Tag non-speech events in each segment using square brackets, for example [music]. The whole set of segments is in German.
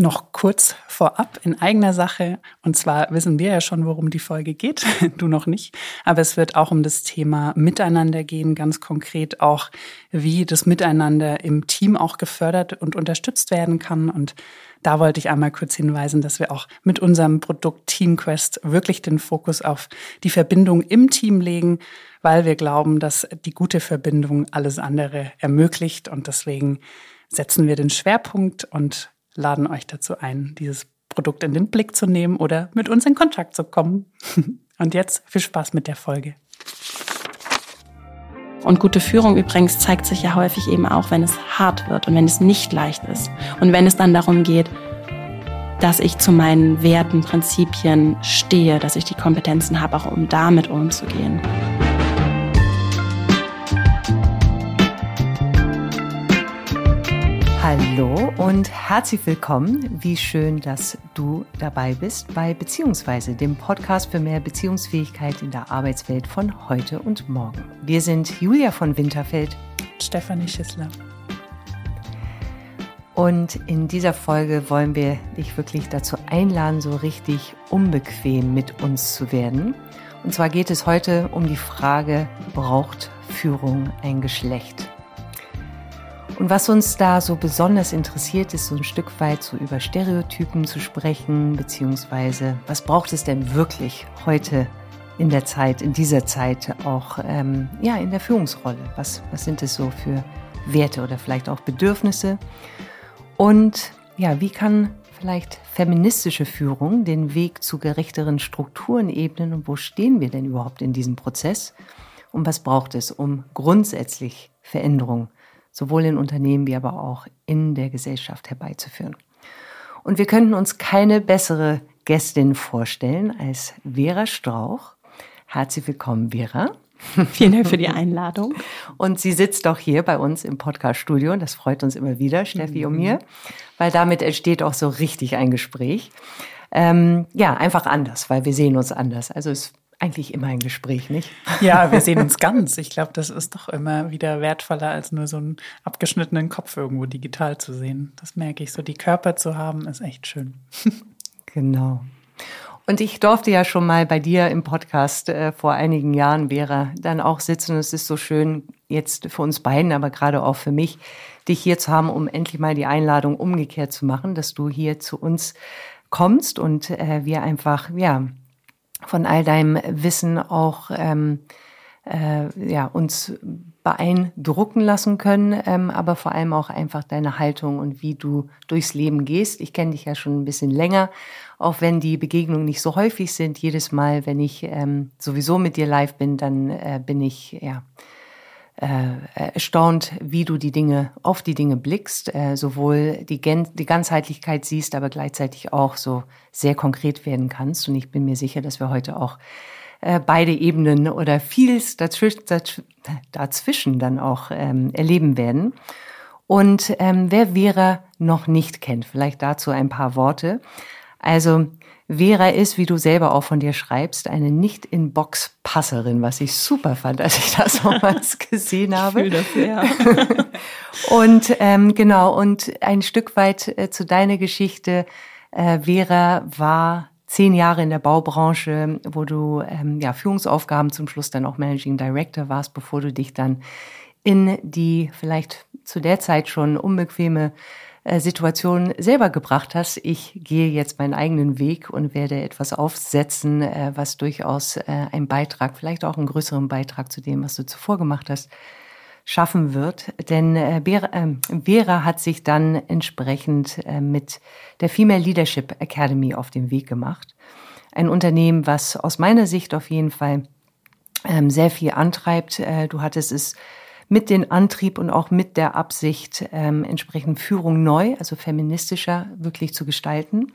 Noch kurz vorab in eigener Sache. Und zwar wissen wir ja schon, worum die Folge geht. [laughs] Du noch nicht. Aber es wird auch um das Thema Miteinander gehen, ganz konkret auch, wie das Miteinander im Team auch gefördert und unterstützt werden kann. Und da wollte ich einmal kurz hinweisen, dass wir auch mit unserem Produkt TeamQuest wirklich den Fokus auf die Verbindung im Team legen, weil wir glauben, dass die gute Verbindung alles andere ermöglicht. Und deswegen setzen wir den Schwerpunkt und laden euch dazu ein, dieses Produkt in den Blick zu nehmen oder mit uns in Kontakt zu kommen. [laughs] Und jetzt viel Spaß mit der Folge. Und gute Führung übrigens zeigt sich ja häufig eben auch, wenn es hart wird und wenn es nicht leicht ist. Und wenn es dann darum geht, dass ich zu meinen Werten, Prinzipien stehe, dass ich die Kompetenzen habe, auch um damit umzugehen. Hallo und herzlich willkommen. Wie schön, dass du dabei bist bei Beziehungsweise, dem Podcast für mehr Beziehungsfähigkeit in der Arbeitswelt von heute und morgen. Wir sind Julia von Winterfeld, Stefanie Schissler. Und in dieser Folge wollen wir dich wirklich dazu einladen, so richtig unbequem mit uns zu werden. Und zwar geht es heute um die Frage, braucht Führung ein Geschlecht? Und was uns da so besonders interessiert, ist so ein Stück weit so über Stereotypen zu sprechen, beziehungsweise was braucht es denn wirklich heute in der Zeit, in dieser Zeit auch ähm, ja in der Führungsrolle? Was was sind es so für Werte oder vielleicht auch Bedürfnisse? Und ja, wie kann vielleicht feministische Führung den Weg zu gerechteren Strukturen ebnen und wo stehen wir denn überhaupt in diesem Prozess? Und was braucht es, um grundsätzlich Veränderungen sowohl in Unternehmen wie aber auch in der Gesellschaft herbeizuführen. Und wir könnten uns keine bessere Gästin vorstellen als Vera Strauch. Herzlich willkommen, Vera. [laughs] Vielen Dank für die Einladung. Und sie sitzt auch hier bei uns im Podcast-Studio und das freut uns immer wieder, Steffi und mir, weil damit entsteht auch so richtig ein Gespräch. Ähm, ja, einfach anders, weil wir sehen uns anders. Also es eigentlich immer ein Gespräch, nicht? Ja, wir sehen uns ganz. Ich glaube, das ist doch immer wieder wertvoller, als nur so einen abgeschnittenen Kopf irgendwo digital zu sehen. Das merke ich so. Die Körper zu haben, ist echt schön. [laughs] Genau. Und ich durfte ja schon mal bei dir im Podcast äh, vor einigen Jahren, Vera, dann auch sitzen. Es ist so schön, jetzt für uns beiden, aber gerade auch für mich, dich hier zu haben, um endlich mal die Einladung umgekehrt zu machen, dass du hier zu uns kommst und äh, wir einfach, ja, von all deinem Wissen auch ähm, äh, ja, uns beeindrucken lassen können, ähm, aber vor allem auch einfach deine Haltung und wie du durchs Leben gehst. Ich kenne dich ja schon ein bisschen länger, auch wenn die Begegnungen nicht so häufig sind. Jedes Mal, wenn ich ähm, sowieso mit dir live bin, dann äh, bin ich ja äh, erstaunt, wie du die Dinge, auf die Dinge blickst, äh, sowohl die, Gen die Ganzheitlichkeit siehst, aber gleichzeitig auch so sehr konkret werden kannst. Und ich bin mir sicher, dass wir heute auch äh, beide Ebenen oder vieles dazwischen, dazwischen dann auch ähm, erleben werden. Und ähm, wer Vera noch nicht kennt, vielleicht dazu ein paar Worte. Also Vera ist, wie du selber auch von dir schreibst, eine Nicht-in-Box-Passerin, was ich super fand, als ich das [laughs] damals gesehen habe. Ich das, ja. [laughs] und ähm, genau, und ein Stück weit äh, zu deiner Geschichte. Äh, Vera war zehn Jahre in der Baubranche, wo du ähm, ja Führungsaufgaben zum Schluss dann auch Managing Director warst, bevor du dich dann in die vielleicht zu der Zeit schon unbequeme Situation selber gebracht hast. Ich gehe jetzt meinen eigenen Weg und werde etwas aufsetzen, äh, was durchaus äh, ein Beitrag, vielleicht auch einen größeren Beitrag zu dem, was du zuvor gemacht hast, schaffen wird. Denn Vera, Vera hat sich dann entsprechend mit der Female Leadership Academy auf den Weg gemacht. Ein Unternehmen, was aus meiner Sicht auf jeden Fall ähm, sehr viel antreibt. Du hattest es mit dem Antrieb und auch mit der Absicht, ähm, entsprechend Führung neu, also feministischer wirklich zu gestalten.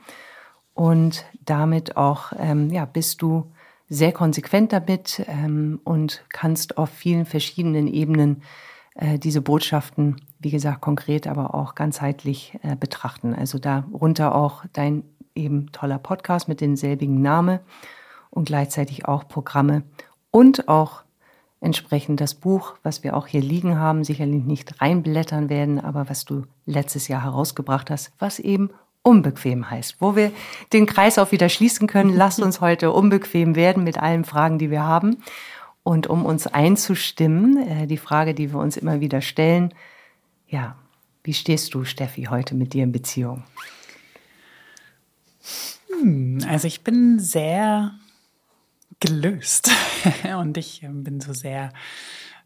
Und damit auch, ähm, ja, bist du sehr konsequent damit ähm, und kannst auf vielen verschiedenen Ebenen äh, diese Botschaften, wie gesagt, konkret, aber auch ganzheitlich äh, betrachten. Also darunter auch dein eben toller Podcast mit denselbigen Namen und gleichzeitig auch Programme und auch entsprechend das Buch, was wir auch hier liegen haben, sicherlich nicht reinblättern werden, aber was du letztes Jahr herausgebracht hast, was eben unbequem heißt, wo wir den Kreis auch wieder schließen können. [laughs] Lasst uns heute unbequem werden mit allen Fragen, die wir haben. Und um uns einzustimmen, äh, die Frage, die wir uns immer wieder stellen, ja, wie stehst du, Steffi, heute mit dir in Beziehung? Hm, also ich bin sehr gelöst. [laughs] Und ich ähm, bin so sehr,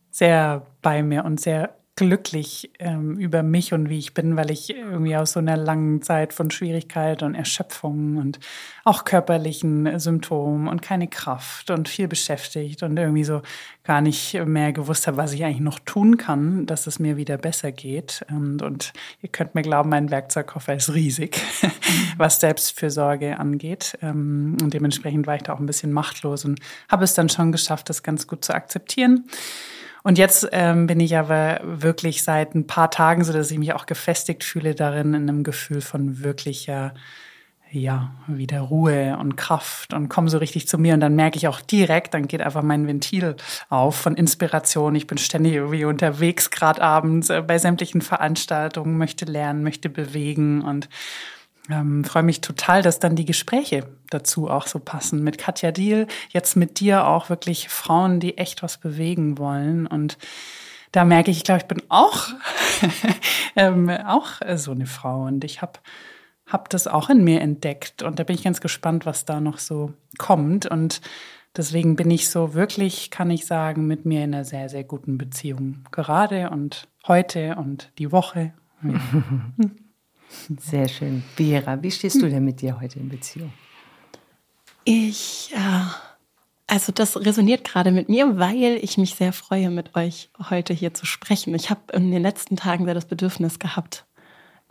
sehr bei mir und sehr glücklich ähm, über mich und wie ich bin, weil ich irgendwie aus so einer langen Zeit von Schwierigkeit und Erschöpfung und auch körperlichen Symptomen und keine Kraft und viel beschäftigt und irgendwie so gar nicht mehr gewusst habe, was ich eigentlich noch tun kann, dass es mir wieder besser geht. Und, und ihr könnt mir glauben, mein Werkzeugkoffer ist riesig, [laughs] was Selbstfürsorge angeht. Ähm, und dementsprechend war ich da auch ein bisschen machtlos und habe es dann schon geschafft, das ganz gut zu akzeptieren. Und jetzt ähm, bin ich aber wirklich seit ein paar Tagen so, dass ich mich auch gefestigt fühle darin, in einem Gefühl von wirklicher, ja, wieder Ruhe und Kraft und komme so richtig zu mir. Und dann merke ich auch direkt, dann geht einfach mein Ventil auf von Inspiration. Ich bin ständig irgendwie unterwegs, gerade abends äh, bei sämtlichen Veranstaltungen, möchte lernen, möchte bewegen und ähm, freue mich total, dass dann die Gespräche dazu auch so passen. Mit Katja Diel, jetzt mit dir auch wirklich Frauen, die echt was bewegen wollen. Und da merke ich, ich glaube, ich bin auch, [laughs] ähm, auch so eine Frau. Und ich habe hab das auch in mir entdeckt. Und da bin ich ganz gespannt, was da noch so kommt. Und deswegen bin ich so wirklich, kann ich sagen, mit mir in einer sehr, sehr guten Beziehung. Gerade und heute und die Woche. Ja. [laughs] Sehr schön. Vera, wie stehst du denn mit dir heute in Beziehung? Ich, äh, also das resoniert gerade mit mir, weil ich mich sehr freue, mit euch heute hier zu sprechen. Ich habe in den letzten Tagen sehr das Bedürfnis gehabt,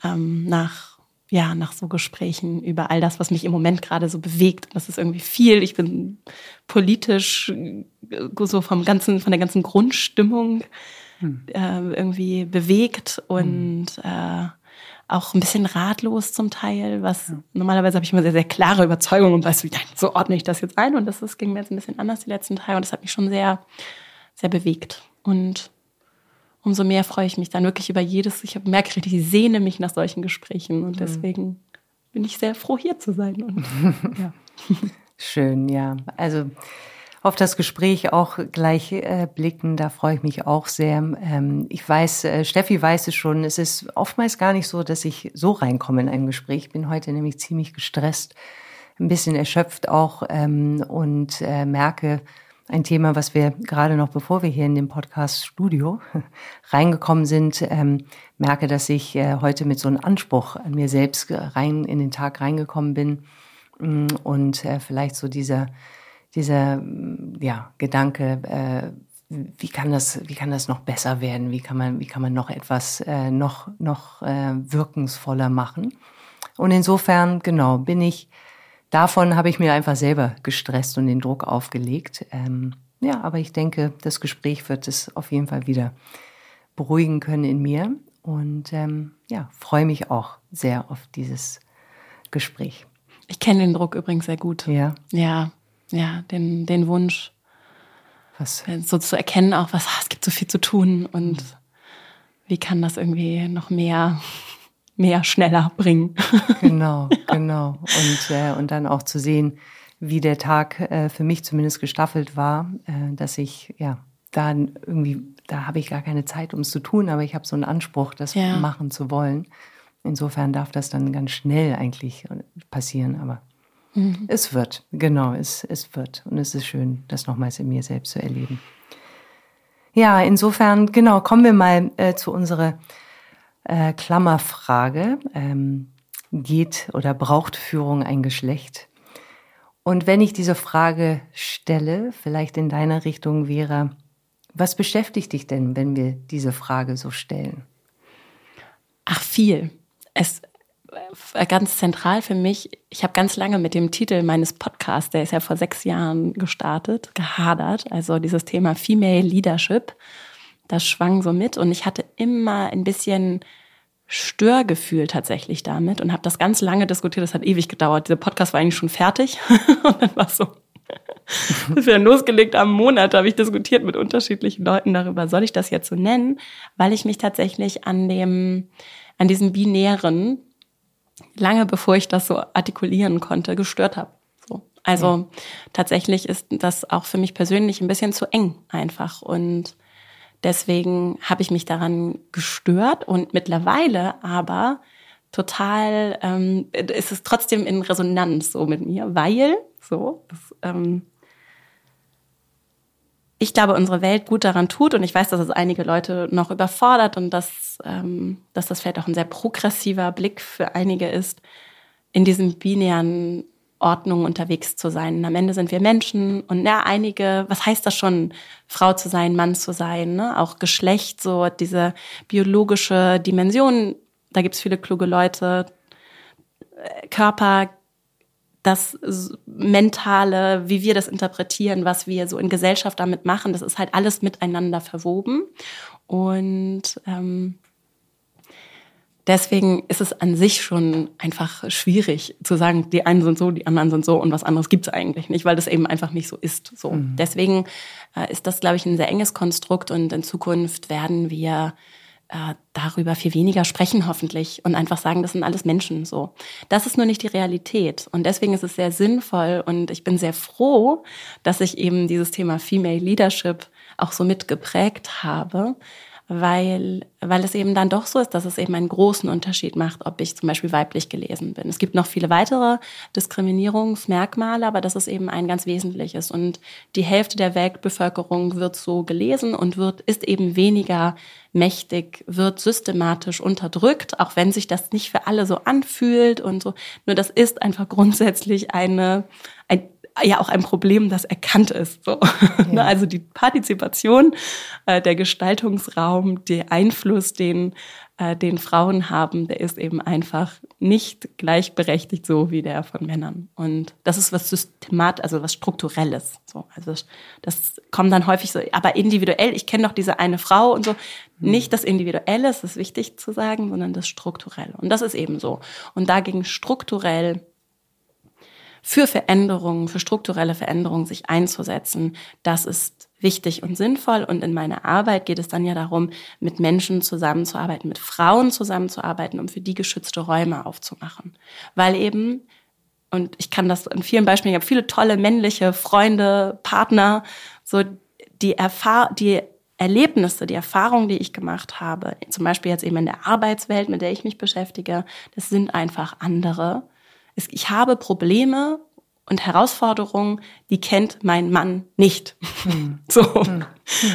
ähm, nach, ja, nach so Gesprächen über all das, was mich im Moment gerade so bewegt. Das ist irgendwie viel. Ich bin politisch äh, so vom ganzen, von der ganzen Grundstimmung hm. äh, irgendwie bewegt und hm. Auch ein bisschen ratlos zum Teil, was ja. normalerweise habe ich immer sehr, sehr klare Überzeugungen und weiß, wie so ordne ich das jetzt ein. Und das, das ging mir jetzt ein bisschen anders die letzten Tage und das hat mich schon sehr, sehr bewegt. Und umso mehr freue ich mich dann wirklich über jedes, ich merke richtig, ich sehne mich nach solchen Gesprächen und mhm. deswegen bin ich sehr froh, hier zu sein. Und, [laughs] ja. Schön, ja. Also auf das Gespräch auch gleich äh, blicken. Da freue ich mich auch sehr. Ähm, ich weiß, äh, Steffi weiß es schon, es ist oftmals gar nicht so, dass ich so reinkomme in ein Gespräch. Ich bin heute nämlich ziemlich gestresst, ein bisschen erschöpft auch ähm, und äh, merke, ein Thema, was wir gerade noch, bevor wir hier in dem Podcast-Studio [laughs] reingekommen sind, ähm, merke, dass ich äh, heute mit so einem Anspruch an mir selbst rein in den Tag reingekommen bin mm, und äh, vielleicht so dieser dieser ja, Gedanke, äh, wie kann das, wie kann das noch besser werden? Wie kann man, wie kann man noch etwas äh, noch noch äh, wirkungsvoller machen? Und insofern genau bin ich davon habe ich mir einfach selber gestresst und den Druck aufgelegt. Ähm, ja, aber ich denke, das Gespräch wird es auf jeden Fall wieder beruhigen können in mir und ähm, ja freue mich auch sehr auf dieses Gespräch. Ich kenne den Druck übrigens sehr gut. Ja. Ja, ja, den, den Wunsch, was? Äh, so zu erkennen, auch was, ah, es gibt so viel zu tun und mhm. wie kann das irgendwie noch mehr, mehr schneller bringen. [laughs] Genau, genau. Und, äh, und dann auch zu sehen, wie der Tag äh, für mich zumindest gestaffelt war, äh, dass ich, ja, da irgendwie, da habe ich gar keine Zeit, um es zu tun, aber ich habe so einen Anspruch, das ja. machen zu wollen. Insofern darf das dann ganz schnell eigentlich passieren, aber Mhm. Es wird, genau, es, es wird. Und es ist schön, das nochmals in mir selbst zu erleben. Ja, insofern, genau, kommen wir mal äh, zu unserer äh, Klammerfrage. Ähm, geht oder braucht Führung ein Geschlecht? Und wenn ich diese Frage stelle, vielleicht in deiner Richtung wäre, was beschäftigt dich denn, wenn wir diese Frage so stellen? Ach, viel. Es, ganz zentral für mich, ich habe ganz lange mit dem Titel meines Podcasts, der ist ja vor sechs Jahren gestartet, gehadert. Also dieses Thema Female Leadership, das schwang so mit und ich hatte immer ein bisschen Störgefühl tatsächlich damit und habe das ganz lange diskutiert. Das hat ewig gedauert. Dieser Podcast war eigentlich schon fertig [laughs] und dann war es so. Bis wir dann losgelegt haben, Monat habe ich diskutiert mit unterschiedlichen Leuten darüber, soll ich das jetzt so nennen, weil ich mich tatsächlich an dem, an diesem binären lange bevor ich das so artikulieren konnte, gestört habe. So. Also mhm. tatsächlich ist das auch für mich persönlich ein bisschen zu eng einfach. Und deswegen habe ich mich daran gestört und mittlerweile aber total ähm, ist es trotzdem in Resonanz so mit mir, weil so das, ähm, ich glaube, unsere Welt gut daran tut, und ich weiß, dass es einige Leute noch überfordert und dass, ähm, dass das vielleicht auch ein sehr progressiver Blick für einige ist, in diesen binären Ordnungen unterwegs zu sein. am Ende sind wir Menschen und ja, einige, was heißt das schon, Frau zu sein, Mann zu sein, ne? auch Geschlecht, so diese biologische Dimension, da gibt's viele kluge Leute, äh, Körper, das Mentale, wie wir das interpretieren, was wir so in Gesellschaft damit machen, das ist halt alles miteinander verwoben. Und ähm, deswegen ist es an sich schon einfach schwierig zu sagen, die einen sind so, die anderen sind so und was anderes gibt es eigentlich nicht, weil das eben einfach nicht so ist. So. Mhm. Deswegen äh, ist das, glaube ich, ein sehr enges Konstrukt und in Zukunft werden wir äh, darüber viel weniger sprechen hoffentlich und einfach sagen, das sind alles Menschen so. Das ist nur nicht die Realität und deswegen ist es sehr sinnvoll und ich bin sehr froh, dass ich eben dieses Thema Female Leadership auch so mitgeprägt habe, weil, weil es eben dann doch so ist, dass es eben einen großen Unterschied macht, ob ich zum Beispiel weiblich gelesen bin. Es gibt noch viele weitere Diskriminierungsmerkmale, aber das ist eben ein ganz wesentliches. Und die Hälfte der Weltbevölkerung wird so gelesen und wird, ist eben weniger mächtig, wird systematisch unterdrückt, auch wenn sich das nicht für alle so anfühlt und so. Nur das ist einfach [laughs] grundsätzlich eine, ein ja auch ein Problem, das erkannt ist. So. Ja. [laughs] Also die Partizipation, äh, der Gestaltungsraum, der Einfluss, den, äh, den Frauen haben, der ist eben einfach nicht gleichberechtigt so wie der von Männern. Und das ist was Systemat, also was Strukturelles. So. Also das kommt dann häufig so, aber individuell, ich kenne doch diese eine Frau und so. Mhm. Nicht das Individuelle, das ist wichtig zu sagen, sondern das Strukturelle. Und das ist eben so. Und dagegen strukturell für Veränderungen, für strukturelle Veränderungen sich einzusetzen. Das ist wichtig und sinnvoll. Und in meiner Arbeit geht es dann ja darum, mit Menschen zusammenzuarbeiten, mit Frauen zusammenzuarbeiten, um für die geschützte Räume aufzumachen. Weil eben, und ich kann das in vielen Beispielen, ich habe viele tolle männliche Freunde, Partner, so die Erfahr die Erlebnisse, die Erfahrungen, die ich gemacht habe, zum Beispiel jetzt eben in der Arbeitswelt, mit der ich mich beschäftige, das sind einfach andere ich habe Probleme und Herausforderungen, die kennt mein Mann nicht. Hm. [laughs] So. Hm.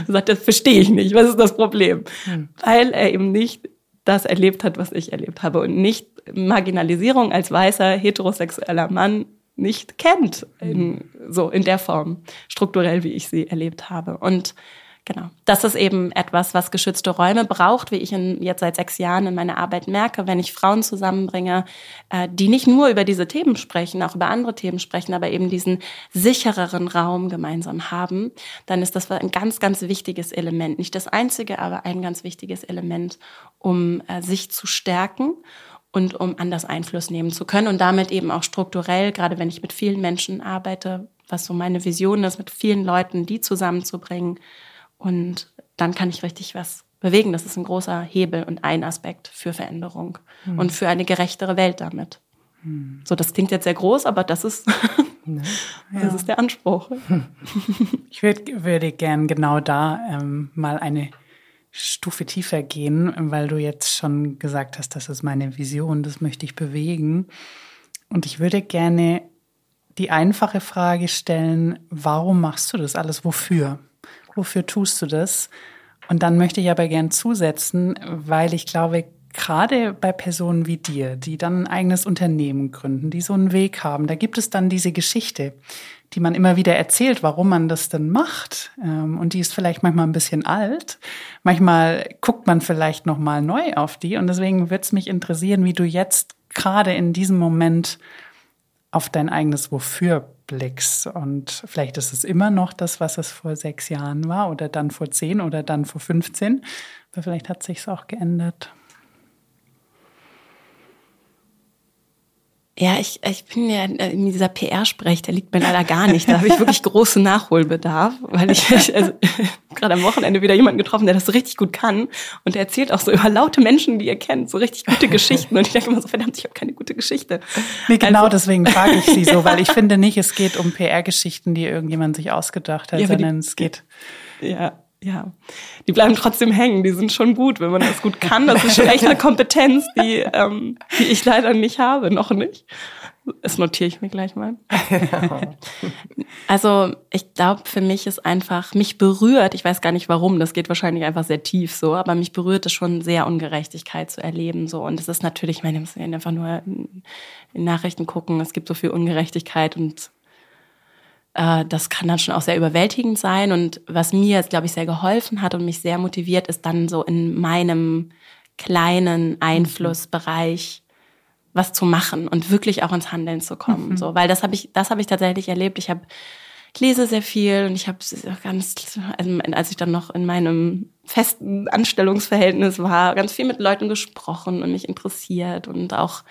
Sagt, das verstehe ich nicht. Was ist das Problem? Hm. Weil er eben nicht das erlebt hat, was ich erlebt habe und nicht Marginalisierung als weißer heterosexueller Mann nicht kennt, in, so in der Form, strukturell, wie ich sie erlebt habe. Und Genau. Das ist eben etwas, was geschützte Räume braucht, wie ich in, jetzt seit sechs Jahren in meiner Arbeit merke, wenn ich Frauen zusammenbringe, äh, die nicht nur über diese Themen sprechen, auch über andere Themen sprechen, aber eben diesen sichereren Raum gemeinsam haben, dann ist das ein ganz, ganz wichtiges Element. Nicht das einzige, aber ein ganz wichtiges Element, um äh, sich zu stärken und um anders Einfluss nehmen zu können und damit eben auch strukturell, gerade wenn ich mit vielen Menschen arbeite, was so meine Vision ist, mit vielen Leuten, die zusammenzubringen, und dann kann ich richtig was bewegen. Das ist ein großer Hebel und ein Aspekt für Veränderung mhm. und für eine gerechtere Welt damit. Mhm. So, das klingt jetzt sehr groß, aber das ist, [laughs] ne? [laughs] das ja. ist der Anspruch. [laughs] Ich würd, würde gern genau da ähm, mal eine Stufe tiefer gehen, weil du jetzt schon gesagt hast, das ist meine Vision, das möchte ich bewegen. Und ich würde gerne die einfache Frage stellen, warum machst du das alles? Wofür? Wofür tust du das? Und dann möchte ich aber gern zusetzen, weil ich glaube, gerade bei Personen wie dir, die dann ein eigenes Unternehmen gründen, die so einen Weg haben, da gibt es dann diese Geschichte, die man immer wieder erzählt, warum man das denn macht. Ähm, und die ist vielleicht manchmal ein bisschen alt. Manchmal guckt man vielleicht noch mal neu auf die. Und deswegen würde es mich interessieren, wie du jetzt gerade in diesem Moment auf dein eigenes Wofür blickst. Und vielleicht ist es immer noch das, was es vor sechs Jahren war oder dann vor zehn oder dann vor 15. Aber vielleicht hat sich es auch geändert. Ja, ich, ich bin ja in dieser PR-Sprech, der liegt mir leider gar nicht. Da habe ich wirklich großen Nachholbedarf, weil ich also, [laughs] gerade am Wochenende wieder jemanden getroffen, der das so richtig gut kann. Und der erzählt auch so über laute Menschen, die ihr kennt, so richtig gute Geschichten. Und ich denke immer so, verdammt, ich habe keine gute Geschichte. Nee, genau also, deswegen frage ich sie so, [laughs] weil ich finde nicht, es geht um PR-Geschichten, die irgendjemand sich ausgedacht hat, ja, sondern die, es geht. Ja, ja, die bleiben trotzdem hängen. Die sind schon gut, wenn man das gut kann. Das ist schon echt eine Kompetenz, die, ähm, die ich leider nicht habe, noch nicht. Das notiere ich mir gleich mal. [laughs] Also ich glaube, für mich ist einfach, mich berührt, ich weiß gar nicht warum, das geht wahrscheinlich einfach sehr tief so, aber mich berührt es schon sehr, Ungerechtigkeit zu erleben. so Und es ist natürlich, ich meine, wir müssen einfach nur in Nachrichten gucken, es gibt so viel Ungerechtigkeit und äh, das kann dann schon auch sehr überwältigend sein. Und was mir jetzt, glaube ich, sehr geholfen hat und mich sehr motiviert, ist dann so in meinem kleinen Einflussbereich was zu machen und wirklich auch ins Handeln zu kommen. Mhm. So, weil das habe ich, das habe ich tatsächlich erlebt. Ich habe ich lese sehr viel und ich habe ganz, also als ich dann noch in meinem festen Anstellungsverhältnis war, ganz viel mit Leuten gesprochen und mich interessiert und auch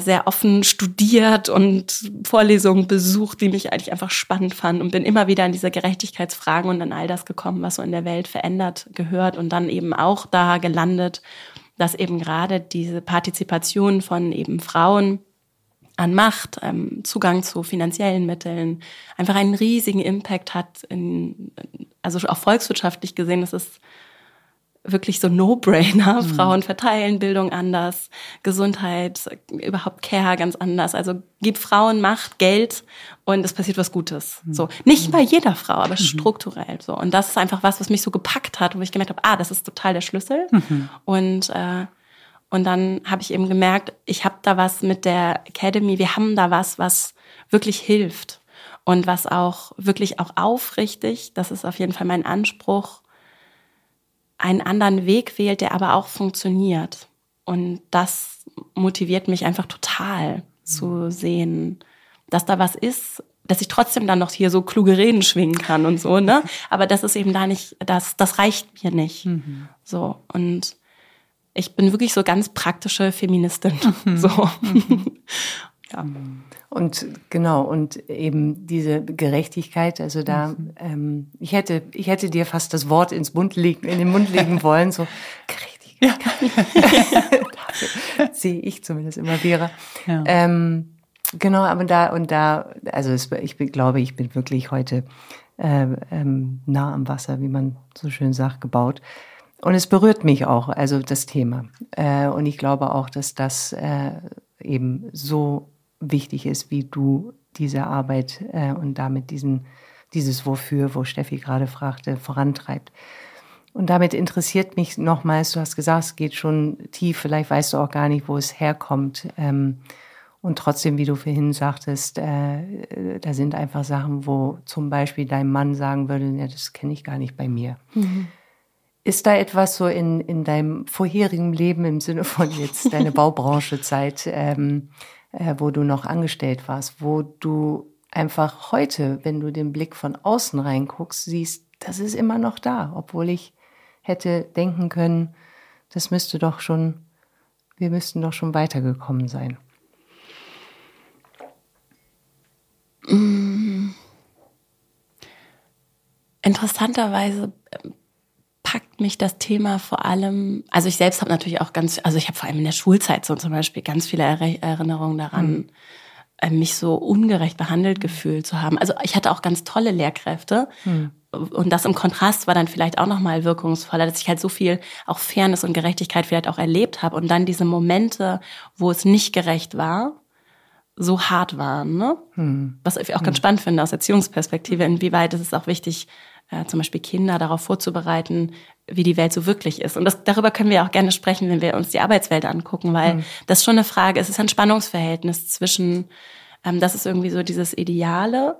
sehr offen studiert und Vorlesungen besucht, die mich eigentlich einfach spannend fand und bin immer wieder an diese Gerechtigkeitsfragen und an all das gekommen, was so in der Welt verändert gehört und dann eben auch da gelandet, dass eben gerade diese Partizipation von eben Frauen an Macht, ähm, Zugang zu finanziellen Mitteln, einfach einen riesigen Impact hat, in, also auch volkswirtschaftlich gesehen, das ist wirklich so No-Brainer. Mhm. Frauen verteilen Bildung anders, Gesundheit, überhaupt Care ganz anders. Also gib Frauen Macht, Geld und es passiert was Gutes. Mhm. So nicht bei jeder Frau, aber mhm. strukturell so. Und das ist einfach was, was mich so gepackt hat, wo ich gemerkt habe, ah, das ist total der Schlüssel. Mhm. Und äh, und dann habe ich eben gemerkt, ich habe da was mit der Academy. Wir haben da was, was wirklich hilft und was auch wirklich auch aufrichtig. Das ist auf jeden Fall mein Anspruch einen anderen Weg wählt, der aber auch funktioniert. Und das motiviert mich einfach total zu sehen, dass da was ist, dass ich trotzdem dann noch hier so kluge Reden schwingen kann und so, ne? [laughs] Aber das ist eben da nicht, das, das reicht mir nicht. Mhm. So. Und ich bin wirklich so ganz praktische Feministin. Mhm. [laughs] So. Mhm. Ja. Und genau, und eben diese Gerechtigkeit, also da, mhm. ähm, ich hätte, ich hätte dir fast das Wort ins Mund legen, in den Mund legen [laughs] wollen, so Gerechtigkeit. Ja. [laughs] sehe ich zumindest immer Vera. Ja. Ähm, genau, aber da und da, also es, ich bin, glaube, ich bin wirklich heute äh, ähm, nah am Wasser, wie man so schön sagt, gebaut. Und es berührt mich auch, also das Thema. Äh, und ich glaube auch, dass das äh, eben so wichtig ist, wie du diese Arbeit äh, und damit diesen, dieses Wofür, wo Steffi gerade fragte, vorantreibt. Und damit interessiert mich nochmals, du hast gesagt, es geht schon tief, vielleicht weißt du auch gar nicht, wo es herkommt. Ähm, und trotzdem, wie du vorhin sagtest, äh, da sind einfach Sachen, wo zum Beispiel dein Mann sagen würde, ja, das kenne ich gar nicht bei mir. Mhm. Ist da etwas so in, in deinem vorherigen Leben im Sinne von jetzt deine [laughs] Baubranchezeit, ähm, äh, wo du noch angestellt warst, wo du einfach heute, wenn du den Blick von außen reinguckst, siehst, das ist immer noch da, obwohl ich hätte denken können, das müsste doch schon, wir müssten doch schon weitergekommen sein. Mm. Interessanterweise packt mich das Thema vor allem, also ich selbst habe natürlich auch ganz, also ich habe vor allem in der Schulzeit so zum Beispiel ganz viele Erinnerungen daran, mhm. mich so ungerecht behandelt gefühlt zu haben. Also ich hatte auch ganz tolle Lehrkräfte. Mhm. Und das im Kontrast war dann vielleicht auch nochmal wirkungsvoller, dass ich halt so viel auch Fairness und Gerechtigkeit vielleicht auch erlebt habe und dann diese Momente, wo es nicht gerecht war, so hart waren. Ne? Hm. Was ich auch ganz hm. spannend finde aus Erziehungsperspektive, inwieweit ist es auch wichtig, äh, zum Beispiel Kinder darauf vorzubereiten, wie die Welt so wirklich ist. Und das, darüber können wir auch gerne sprechen, wenn wir uns die Arbeitswelt angucken, weil mhm. das schon eine Frage ist. Es ist ein Spannungsverhältnis zwischen, ähm, das ist irgendwie so dieses Ideale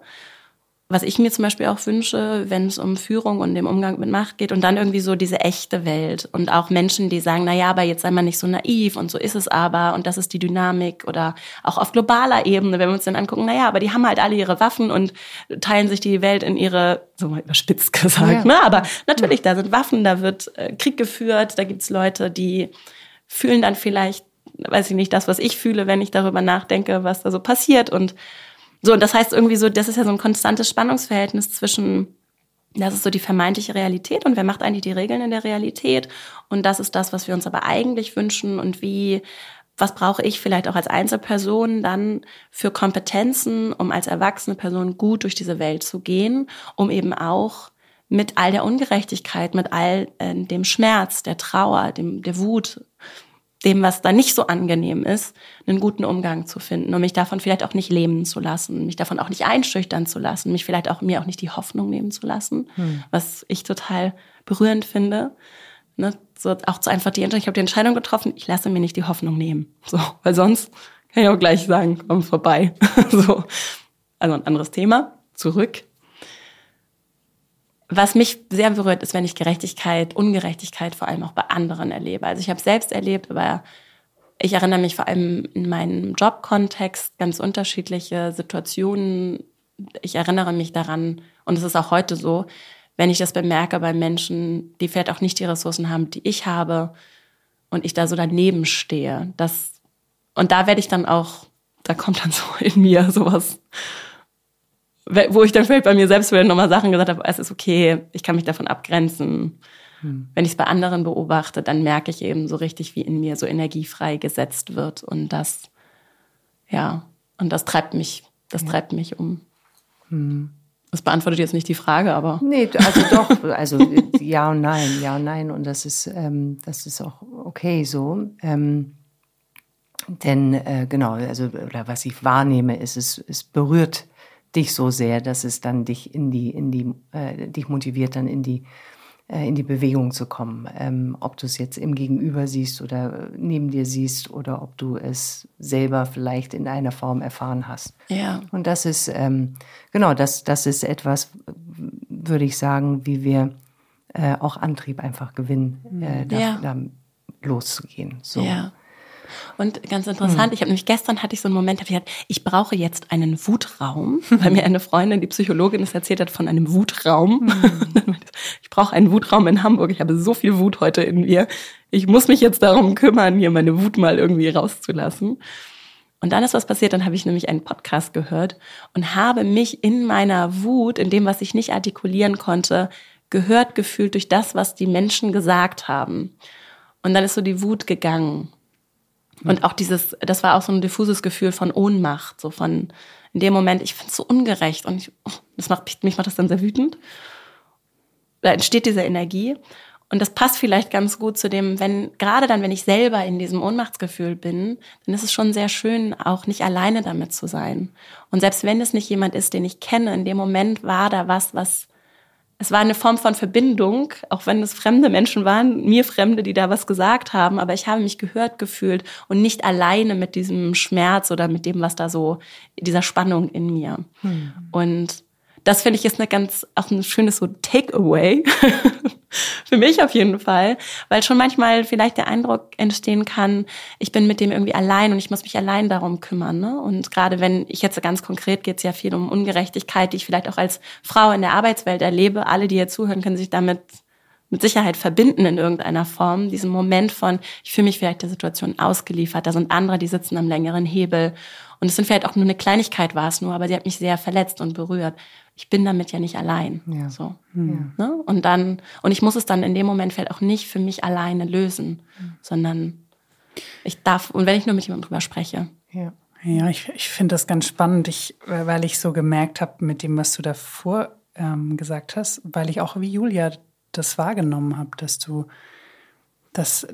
was ich mir zum Beispiel auch wünsche, wenn es um Führung und den Umgang mit Macht geht und dann irgendwie so diese echte Welt und auch Menschen, die sagen, na ja, aber jetzt sei mal nicht so naiv und so ist es aber und das ist die Dynamik oder auch auf globaler Ebene, wenn wir uns dann angucken, na ja, aber die haben halt alle ihre Waffen und teilen sich die Welt in ihre, so mal überspitzt gesagt, ja. ne? Aber natürlich, da sind Waffen, da wird äh, Krieg geführt, da gibt's Leute, die fühlen dann vielleicht weiß ich nicht, das, was ich fühle, wenn ich darüber nachdenke, was da so passiert und so. Und das heißt irgendwie so, das ist ja so ein konstantes Spannungsverhältnis zwischen das ist so die vermeintliche Realität und wer macht eigentlich die Regeln in der Realität und das ist das, was wir uns aber eigentlich wünschen und wie was brauche ich vielleicht auch als Einzelperson dann für Kompetenzen, um als erwachsene Person gut durch diese Welt zu gehen, um eben auch mit all der Ungerechtigkeit, mit all äh, dem Schmerz, der Trauer, dem, der Wut, dem, was da nicht so angenehm ist, einen guten Umgang zu finden und mich davon vielleicht auch nicht lähmen zu lassen, mich davon auch nicht einschüchtern zu lassen, mich vielleicht auch mir auch nicht die Hoffnung nehmen zu lassen, hm. was ich total berührend finde. Ne, so auch zu einfach die Entscheidung, ich habe die Entscheidung getroffen, ich lasse mir nicht die Hoffnung nehmen. So, weil sonst kann ich auch gleich sagen, komm vorbei. [laughs] so. Also ein anderes Thema. Zurück. Was mich sehr berührt, ist, wenn ich Gerechtigkeit, Ungerechtigkeit vor allem auch bei anderen erlebe. Also ich habe selbst erlebt, aber ich erinnere mich vor allem in meinem Jobkontext ganz unterschiedliche Situationen. Ich erinnere mich daran, und es ist auch heute so, wenn ich das bemerke bei Menschen, die vielleicht auch nicht die Ressourcen haben, die ich habe, und ich da so daneben stehe. Das, und da werde ich dann auch, da kommt dann so in mir sowas, wo ich dann vielleicht bei mir selbst wieder nochmal Sachen gesagt habe, es ist okay, ich kann mich davon abgrenzen. Hm. Wenn ich es bei anderen beobachte, dann merke ich eben so richtig, wie in mir so Energie freigesetzt wird. Und das, ja, und das treibt mich, das ja. treibt mich um. Hm. Das beantwortet jetzt nicht die Frage, aber. Nee, also doch, [laughs] also ja und nein, ja und nein. Und das ist, ähm, das ist auch okay so. Ähm, denn äh, genau, also oder was ich wahrnehme, ist es, es berührt dich so sehr, dass es dann dich in die, in die, äh, dich motiviert, dann in die äh, in die Bewegung zu kommen. Ähm, ob du es jetzt im Gegenüber siehst oder neben dir siehst oder ob du es selber vielleicht in einer Form erfahren hast. Ja. Und das ist, ähm, genau, das, das ist etwas, würde ich sagen, wie wir äh, auch Antrieb einfach gewinnen, äh, da, ja. da loszugehen. So. Ja. Und ganz interessant, mhm. ich habe nämlich gestern hatte ich so einen Moment, hab ich gedacht, ich brauche jetzt einen Wutraum, [laughs] weil mir eine Freundin, die Psychologin, das erzählt hat von einem Wutraum. [laughs] Mhm. ich brauche einen Wutraum in Hamburg. Ich habe so viel Wut heute in mir. Ich muss mich jetzt darum kümmern, hier meine Wut mal irgendwie rauszulassen. Und dann ist was passiert, dann habe ich nämlich einen Podcast gehört und habe mich in meiner Wut, in dem, was ich nicht artikulieren konnte, gehört gefühlt durch das, was die Menschen gesagt haben. Und dann ist so die Wut gegangen. Und auch dieses, das war auch so ein diffuses Gefühl von Ohnmacht, so von in dem Moment, ich finde es so ungerecht und ich, oh, das macht mich macht das dann sehr wütend. Da entsteht diese Energie und das passt vielleicht ganz gut zu dem, wenn gerade dann, wenn ich selber in diesem Ohnmachtsgefühl bin, dann ist es schon sehr schön, auch nicht alleine damit zu sein. Und selbst wenn es nicht jemand ist, den ich kenne, in dem Moment war da was, was es war eine Form von Verbindung, auch wenn es fremde Menschen waren, mir Fremde, die da was gesagt haben, aber ich habe mich gehört gefühlt und nicht alleine mit diesem Schmerz oder mit dem, was da so, dieser Spannung in mir. Hm. Und das finde ich ist eine ganz, auch ein schönes so Takeaway. [laughs] Für mich auf jeden Fall. Weil schon manchmal vielleicht der Eindruck entstehen kann, ich bin mit dem irgendwie allein und ich muss mich allein darum kümmern. Ne? Und gerade wenn ich jetzt ganz konkret geht es ja viel um Ungerechtigkeit, die ich vielleicht auch als Frau in der Arbeitswelt erlebe. Alle, die hier zuhören, können sich damit mit Sicherheit verbinden in irgendeiner Form. Diesen Moment von, ich fühle mich vielleicht der Situation ausgeliefert, da sind andere, die sitzen am längeren Hebel. Und es sind vielleicht auch nur eine Kleinigkeit war es nur, aber sie hat mich sehr verletzt und berührt ich bin damit ja nicht allein. Ja. So. Mhm. Ne? Und dann, und ich muss es dann in dem Moment vielleicht auch nicht für mich alleine lösen, mhm. sondern ich darf, und wenn ich nur mit jemandem drüber spreche. Ja. Ja, ich, ich finde das ganz spannend, ich, weil ich so gemerkt habe mit dem, was du davor ähm, gesagt hast, weil ich auch wie Julia das wahrgenommen habe, dass du, dass,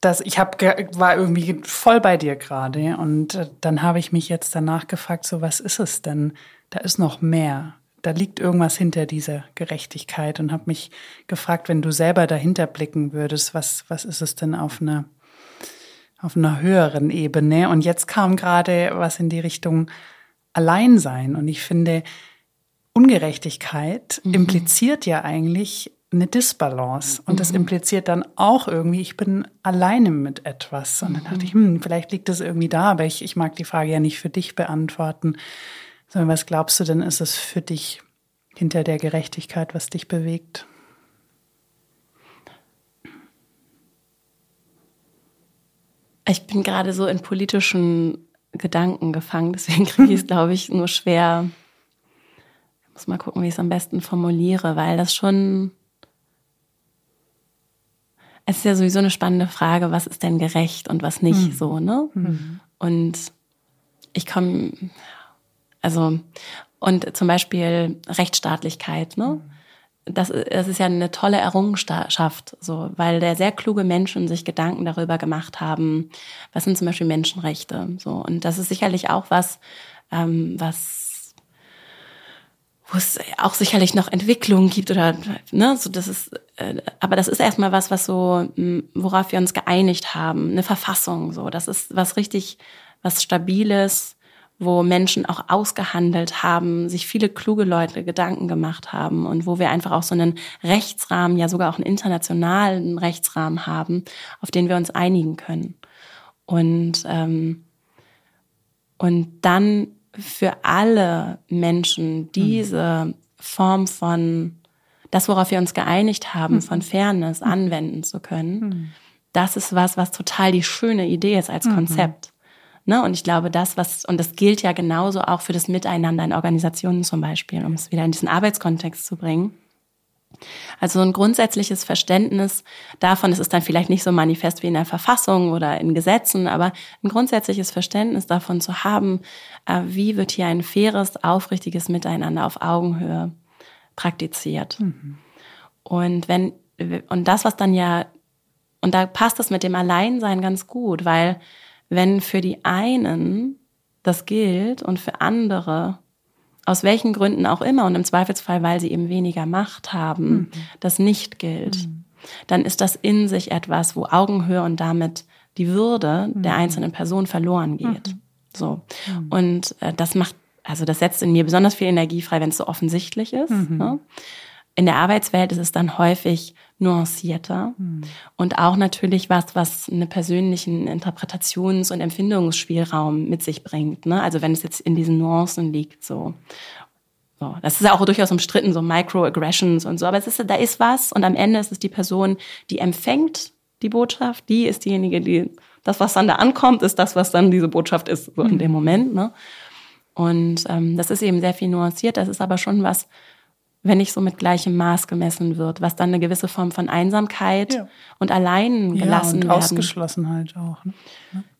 dass ich hab, war irgendwie voll bei dir gerade und äh, dann habe ich mich jetzt danach gefragt, so was ist es denn? Da ist noch mehr da liegt irgendwas hinter dieser Gerechtigkeit und habe mich gefragt, wenn du selber dahinter blicken würdest, was, was ist es denn auf einer, auf einer höheren Ebene? Und jetzt kam gerade was in die Richtung Alleinsein. Und ich finde, Ungerechtigkeit mhm. impliziert ja eigentlich eine Disbalance. Und mhm. das impliziert dann auch irgendwie, ich bin alleine mit etwas. Und dann dachte ich, hm, vielleicht liegt das irgendwie da, aber ich, ich mag die Frage ja nicht für dich beantworten. Sondern was glaubst du denn, ist es für dich hinter der Gerechtigkeit, was dich bewegt? Ich bin gerade so in politischen Gedanken gefangen, deswegen kriege ich es, [laughs] glaube ich, nur schwer. Ich muss mal gucken, wie ich es am besten formuliere, weil das schon. Es ist ja sowieso eine spannende Frage, was ist denn gerecht und was nicht, mhm. so, ne? Mhm. Und ich komme, also, und zum Beispiel Rechtsstaatlichkeit, ne? Das, das ist ja eine tolle Errungenschaft, so, weil der sehr kluge Menschen sich Gedanken darüber gemacht haben, was sind zum Beispiel Menschenrechte, so. Und das ist sicherlich auch was, ähm, was, wo es auch sicherlich noch Entwicklungen gibt oder, ne, so, das ist, äh, aber das ist erstmal was, was so, worauf wir uns geeinigt haben, eine Verfassung, so. Das ist was richtig, was Stabiles, wo Menschen auch ausgehandelt haben, sich viele kluge Leute Gedanken gemacht haben und wo wir einfach auch so einen Rechtsrahmen, ja sogar auch einen internationalen Rechtsrahmen haben, auf den wir uns einigen können. Und, ähm, und dann für alle Menschen diese Form von, das, worauf wir uns geeinigt haben, von Fairness anwenden zu können, das ist was, was total die schöne Idee ist als Konzept. Ne? Und ich glaube, das, was, und das gilt ja genauso auch für das Miteinander in Organisationen zum Beispiel, um es wieder in diesen Arbeitskontext zu bringen. Also ein grundsätzliches Verständnis davon, es ist dann vielleicht nicht so manifest wie in der Verfassung oder in Gesetzen, aber ein grundsätzliches Verständnis davon zu haben, äh, wie wird hier ein faires, aufrichtiges Miteinander auf Augenhöhe praktiziert. Mhm. Und wenn, und das, was dann ja, und da passt das mit dem Alleinsein ganz gut, weil wenn für die einen das gilt und für andere, aus welchen Gründen auch immer, und im Zweifelsfall, weil sie eben weniger Macht haben, mhm. das nicht gilt, mhm. dann ist das in sich etwas, wo Augenhöhe und damit die Würde mhm. der einzelnen Person verloren geht. Mhm. So. Mhm. Und äh, das macht, also das setzt in mir besonders viel Energie frei, wenn es so offensichtlich ist. Mhm. Ne? In der Arbeitswelt ist es dann häufig nuancierter hm. und auch natürlich was, was einen persönlichen Interpretations- und Empfindungsspielraum mit sich bringt. Ne? Also wenn es jetzt in diesen Nuancen liegt, so. so. Das ist ja auch durchaus umstritten, so Microaggressions und so. Aber es ist, da ist was und am Ende ist es die Person, die empfängt die Botschaft, die ist diejenige, die das, was dann da ankommt, ist das, was dann diese Botschaft ist, so in hm. dem Moment. Ne? Und ähm, das ist eben sehr viel nuanciert. Das ist aber schon was, wenn nicht so mit gleichem Maß gemessen wird, was dann eine gewisse Form von Einsamkeit ja. und allein gelassen ja, und werden. Ausgeschlossenheit auch. Ne?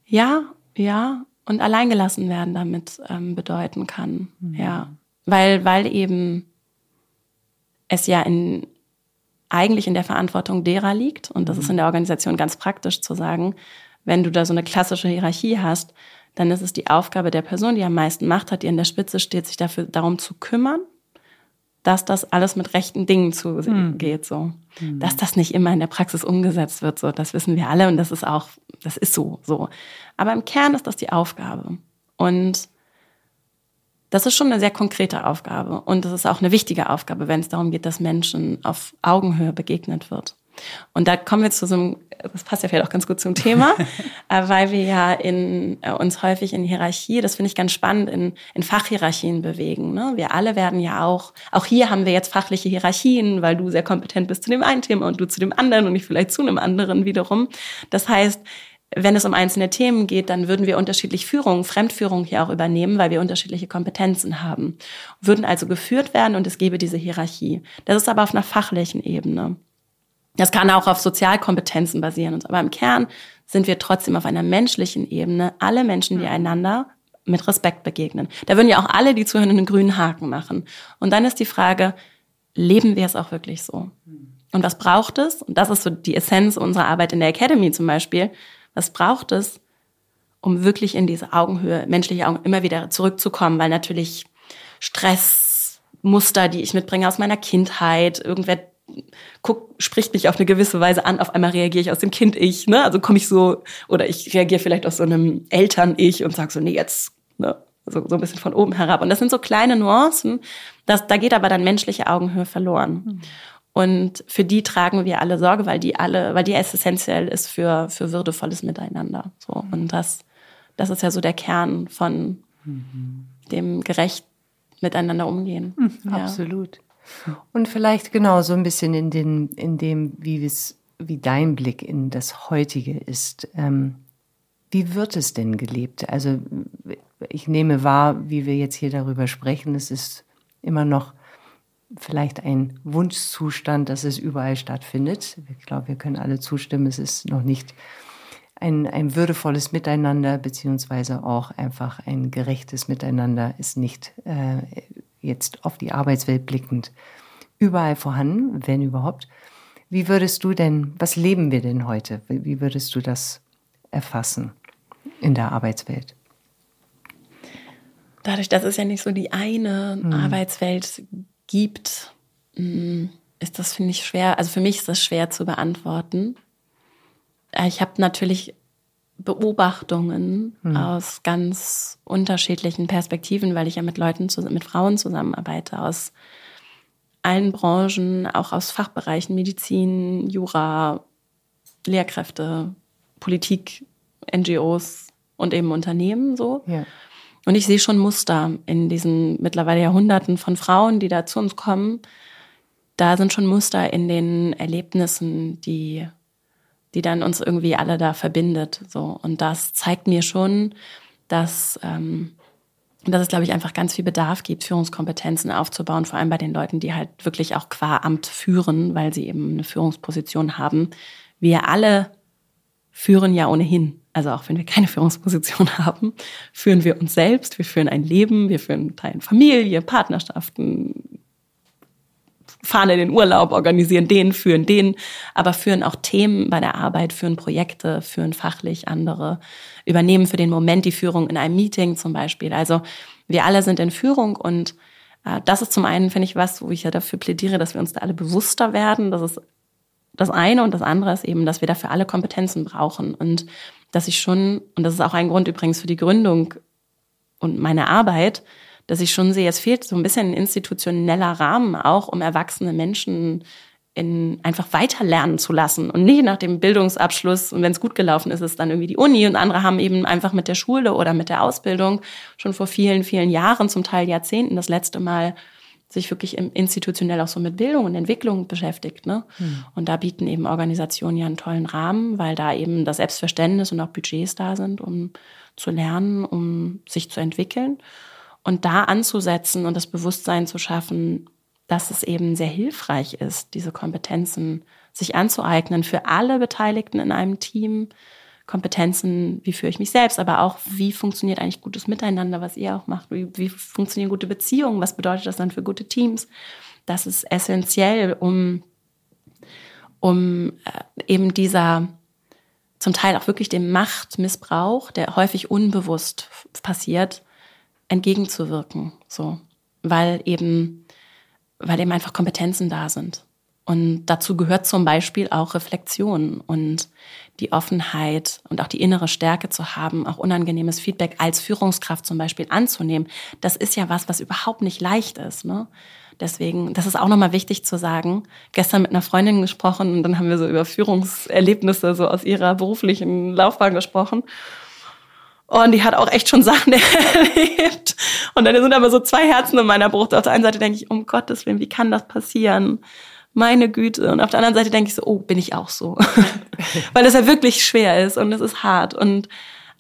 Ja, ja, und alleingelassen werden damit ähm, bedeuten kann. Mhm. Ja, weil weil eben es ja in eigentlich in der Verantwortung derer liegt und das ist mhm. in der Organisation ganz praktisch zu sagen, wenn du da so eine klassische Hierarchie hast, dann ist es die Aufgabe der Person, die am meisten Macht hat, die an der Spitze steht, sich dafür darum zu kümmern dass das alles mit rechten Dingen zugeht, so. Mhm. Dass das nicht immer in der Praxis umgesetzt wird, so. Das wissen wir alle und das ist auch, das ist so, so. Aber im Kern ist das die Aufgabe. Und das ist schon eine sehr konkrete Aufgabe. Und das ist auch eine wichtige Aufgabe, wenn es darum geht, dass Menschen auf Augenhöhe begegnet wird. Und da kommen wir zu so einem, das passt ja vielleicht auch ganz gut zum Thema, [laughs] äh, weil wir ja in, äh, uns häufig in Hierarchie, das finde ich ganz spannend, in, in Fachhierarchien bewegen. Ne? Wir alle werden ja auch, auch hier haben wir jetzt fachliche Hierarchien, weil du sehr kompetent bist zu dem einen Thema und du zu dem anderen und ich vielleicht zu einem anderen wiederum. Das heißt, wenn es um einzelne Themen geht, dann würden wir unterschiedlich Führung, Fremdführung hier auch übernehmen, weil wir unterschiedliche Kompetenzen haben. Würden also geführt werden und es gäbe diese Hierarchie. Das ist aber auf einer fachlichen Ebene. Das kann auch auf Sozialkompetenzen basieren. Aber im Kern sind wir trotzdem auf einer menschlichen Ebene alle Menschen, die einander mit Respekt begegnen. Da würden ja auch alle, die zuhören, einen grünen Haken machen. Und dann ist die Frage, leben wir es auch wirklich so? Und was braucht es? Und das ist so die Essenz unserer Arbeit in der Academy zum Beispiel. Was braucht es, um wirklich in diese Augenhöhe, menschliche Augen immer wieder zurückzukommen? Weil natürlich Stressmuster, die ich mitbringe aus meiner Kindheit, irgendwer guck, spricht mich auf eine gewisse Weise an, auf einmal reagiere ich aus dem Kind-Ich, ne? Also komme ich so, oder ich reagiere vielleicht aus so einem Eltern-Ich und sage so, nee, jetzt, ne? So, so ein bisschen von oben herab. Und das sind so kleine Nuancen, das, da geht aber dann menschliche Augenhöhe verloren. Mhm. Und für die tragen wir alle Sorge, weil die alle, weil die essentiell ist für, für würdevolles Miteinander. So. Mhm. Und das, das ist ja so der Kern von mhm. dem gerecht miteinander umgehen. Mhm, ja. Absolut. Und vielleicht genau so ein bisschen in, den, in dem, wie wie dein Blick in das Heutige ist. Ähm, Wie wird es denn gelebt? Also ich nehme wahr, wie wir jetzt hier darüber sprechen, es ist immer noch vielleicht ein Wunschzustand, dass es überall stattfindet. Ich glaube, wir können alle zustimmen, es ist noch nicht ein, ein würdevolles Miteinander, beziehungsweise auch einfach ein gerechtes Miteinander ist nicht äh, jetzt auf die Arbeitswelt blickend überall vorhanden, wenn überhaupt. Wie würdest du denn, was leben wir denn heute? Wie würdest du das erfassen in der Arbeitswelt? Dadurch, dass es ja nicht so die eine hm. Arbeitswelt gibt, hm, ist das, finde ich, schwer. Also für mich ist das schwer zu beantworten. Äh, ich habe natürlich Beobachtungen hm. aus ganz unterschiedlichen Perspektiven, weil ich ja mit Leuten, mit Frauen zusammenarbeite aus allen Branchen, auch aus Fachbereichen Medizin, Jura, Lehrkräfte, Politik, NGOs und eben Unternehmen so. Ja. Und ich sehe schon Muster in diesen mittlerweile Jahrhunderten von Frauen, die da zu uns kommen. Da sind schon Muster in den Erlebnissen, die die dann uns irgendwie alle da verbindet. So. Und das zeigt mir schon, dass, ähm, dass es, glaube ich, einfach ganz viel Bedarf gibt, Führungskompetenzen aufzubauen, vor allem bei den Leuten, die halt wirklich auch qua Amt führen, weil sie eben eine Führungsposition haben. Wir alle führen ja ohnehin. Also auch wenn wir keine Führungsposition [laughs] haben, führen wir uns selbst, wir führen ein Leben, wir führen Teilen Familie, Partnerschaften, fahren in den Urlaub, organisieren den, führen den, aber führen auch Themen bei der Arbeit, führen Projekte, führen fachlich andere, übernehmen für den Moment die Führung in einem Meeting zum Beispiel. Also wir alle sind in Führung und äh, das ist zum einen, finde ich, was, wo ich ja dafür plädiere, dass wir uns da alle bewusster werden. Das ist das eine und das andere ist eben, dass wir dafür alle Kompetenzen brauchen und dass ich schon, und das ist auch ein Grund übrigens für die Gründung und meine Arbeit, dass ich schon sehe, es fehlt so ein bisschen ein institutioneller Rahmen auch, um erwachsene Menschen in, einfach weiterlernen zu lassen und nicht nach dem Bildungsabschluss und wenn es gut gelaufen ist, ist dann irgendwie die Uni und andere haben eben einfach mit der Schule oder mit der Ausbildung schon vor vielen, vielen Jahren, zum Teil Jahrzehnten das letzte Mal sich wirklich institutionell auch so mit Bildung und Entwicklung beschäftigt. Ne? Hm. Und da bieten eben Organisationen ja einen tollen Rahmen, weil da eben das Selbstverständnis und auch Budgets da sind, um zu lernen, um sich zu entwickeln. Und da anzusetzen und das Bewusstsein zu schaffen, dass es eben sehr hilfreich ist, diese Kompetenzen sich anzueignen für alle Beteiligten in einem Team. Kompetenzen, wie führe ich mich selbst, aber auch, wie funktioniert eigentlich gutes Miteinander, was ihr auch macht, wie, wie funktionieren gute Beziehungen, was bedeutet das dann für gute Teams. Das ist essentiell, um, um äh, eben dieser zum Teil auch wirklich dem Machtmissbrauch, der häufig unbewusst passiert, entgegenzuwirken, so, weil eben, weil eben einfach Kompetenzen da sind. Und dazu gehört zum Beispiel auch Reflexion und die Offenheit und auch die innere Stärke zu haben, auch unangenehmes Feedback als Führungskraft zum Beispiel anzunehmen. Das ist ja was, was überhaupt nicht leicht ist. Ne? Deswegen, das ist auch nochmal wichtig zu sagen. Gestern mit einer Freundin gesprochen und dann haben wir so über Führungserlebnisse so aus ihrer beruflichen Laufbahn gesprochen. Und die hat auch echt schon [laughs] Sachen erlebt. Und dann sind aber so zwei Herzen in meiner Brust. Auf der einen Seite denke ich, um Gottes Willen, wie kann das passieren? Meine Güte. Und auf der anderen Seite denke ich so, oh, bin ich auch so. [laughs] Weil das ja wirklich schwer ist und es ist hart. Und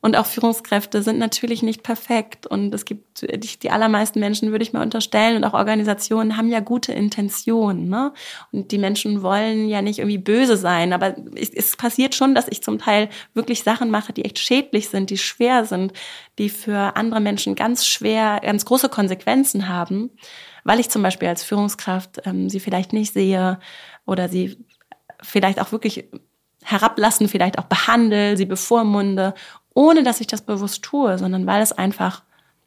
und auch Führungskräfte sind natürlich nicht perfekt. Und es gibt die, die allermeisten Menschen, würde ich mal unterstellen, und auch Organisationen haben ja gute Intentionen. Ne? Und die Menschen wollen ja nicht irgendwie böse sein. Aber es, es passiert schon, dass ich zum Teil wirklich Sachen mache, die echt schädlich sind, die schwer sind, die für andere Menschen ganz schwer, ganz große Konsequenzen haben, weil ich zum Beispiel als Führungskraft ähm, sie vielleicht nicht sehe oder sie vielleicht auch wirklich herablassen, vielleicht auch behandle, sie bevormunde ohne dass ich das bewusst tue, sondern weil es einfach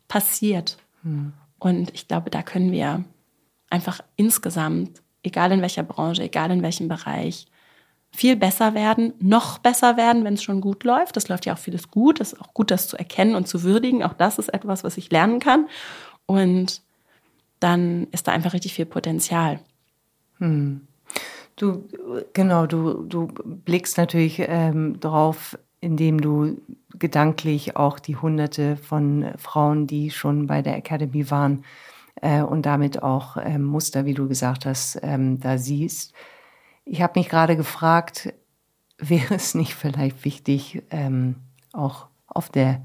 passiert. Hm. Und ich glaube, da können wir einfach insgesamt, egal in welcher Branche, egal in welchem Bereich, viel besser werden, noch besser werden, wenn es schon gut läuft. Das läuft ja auch vieles gut. Es ist auch gut, das zu erkennen und zu würdigen. Auch das ist etwas, was ich lernen kann. Und dann ist da einfach richtig viel Potenzial. Hm. Du, genau, du, du blickst natürlich ähm, drauf, indem du gedanklich auch die Hunderte von Frauen, die schon bei der Academy waren äh, und damit auch ähm, Muster, wie du gesagt hast, ähm, da siehst. Ich habe mich gerade gefragt, [laughs] wäre es nicht vielleicht wichtig, ähm, auch auf der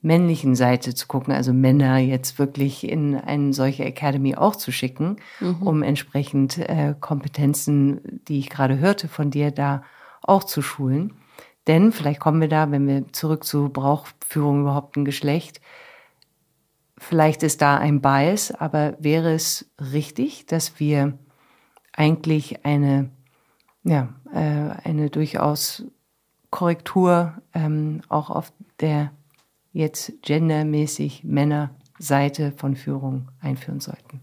männlichen Seite zu gucken, also Männer jetzt wirklich in eine solche Academy auch zu schicken, mhm. um entsprechend äh, Kompetenzen, die ich gerade hörte von dir, da auch zu schulen. Denn vielleicht kommen wir da, wenn wir zurück zu Brauchführung überhaupt ein Geschlecht, vielleicht ist da ein Bias, aber wäre es richtig, dass wir eigentlich eine, ja, äh, eine durchaus Korrektur ähm, auch auf der jetzt gendermäßig Männerseite von Führung einführen sollten?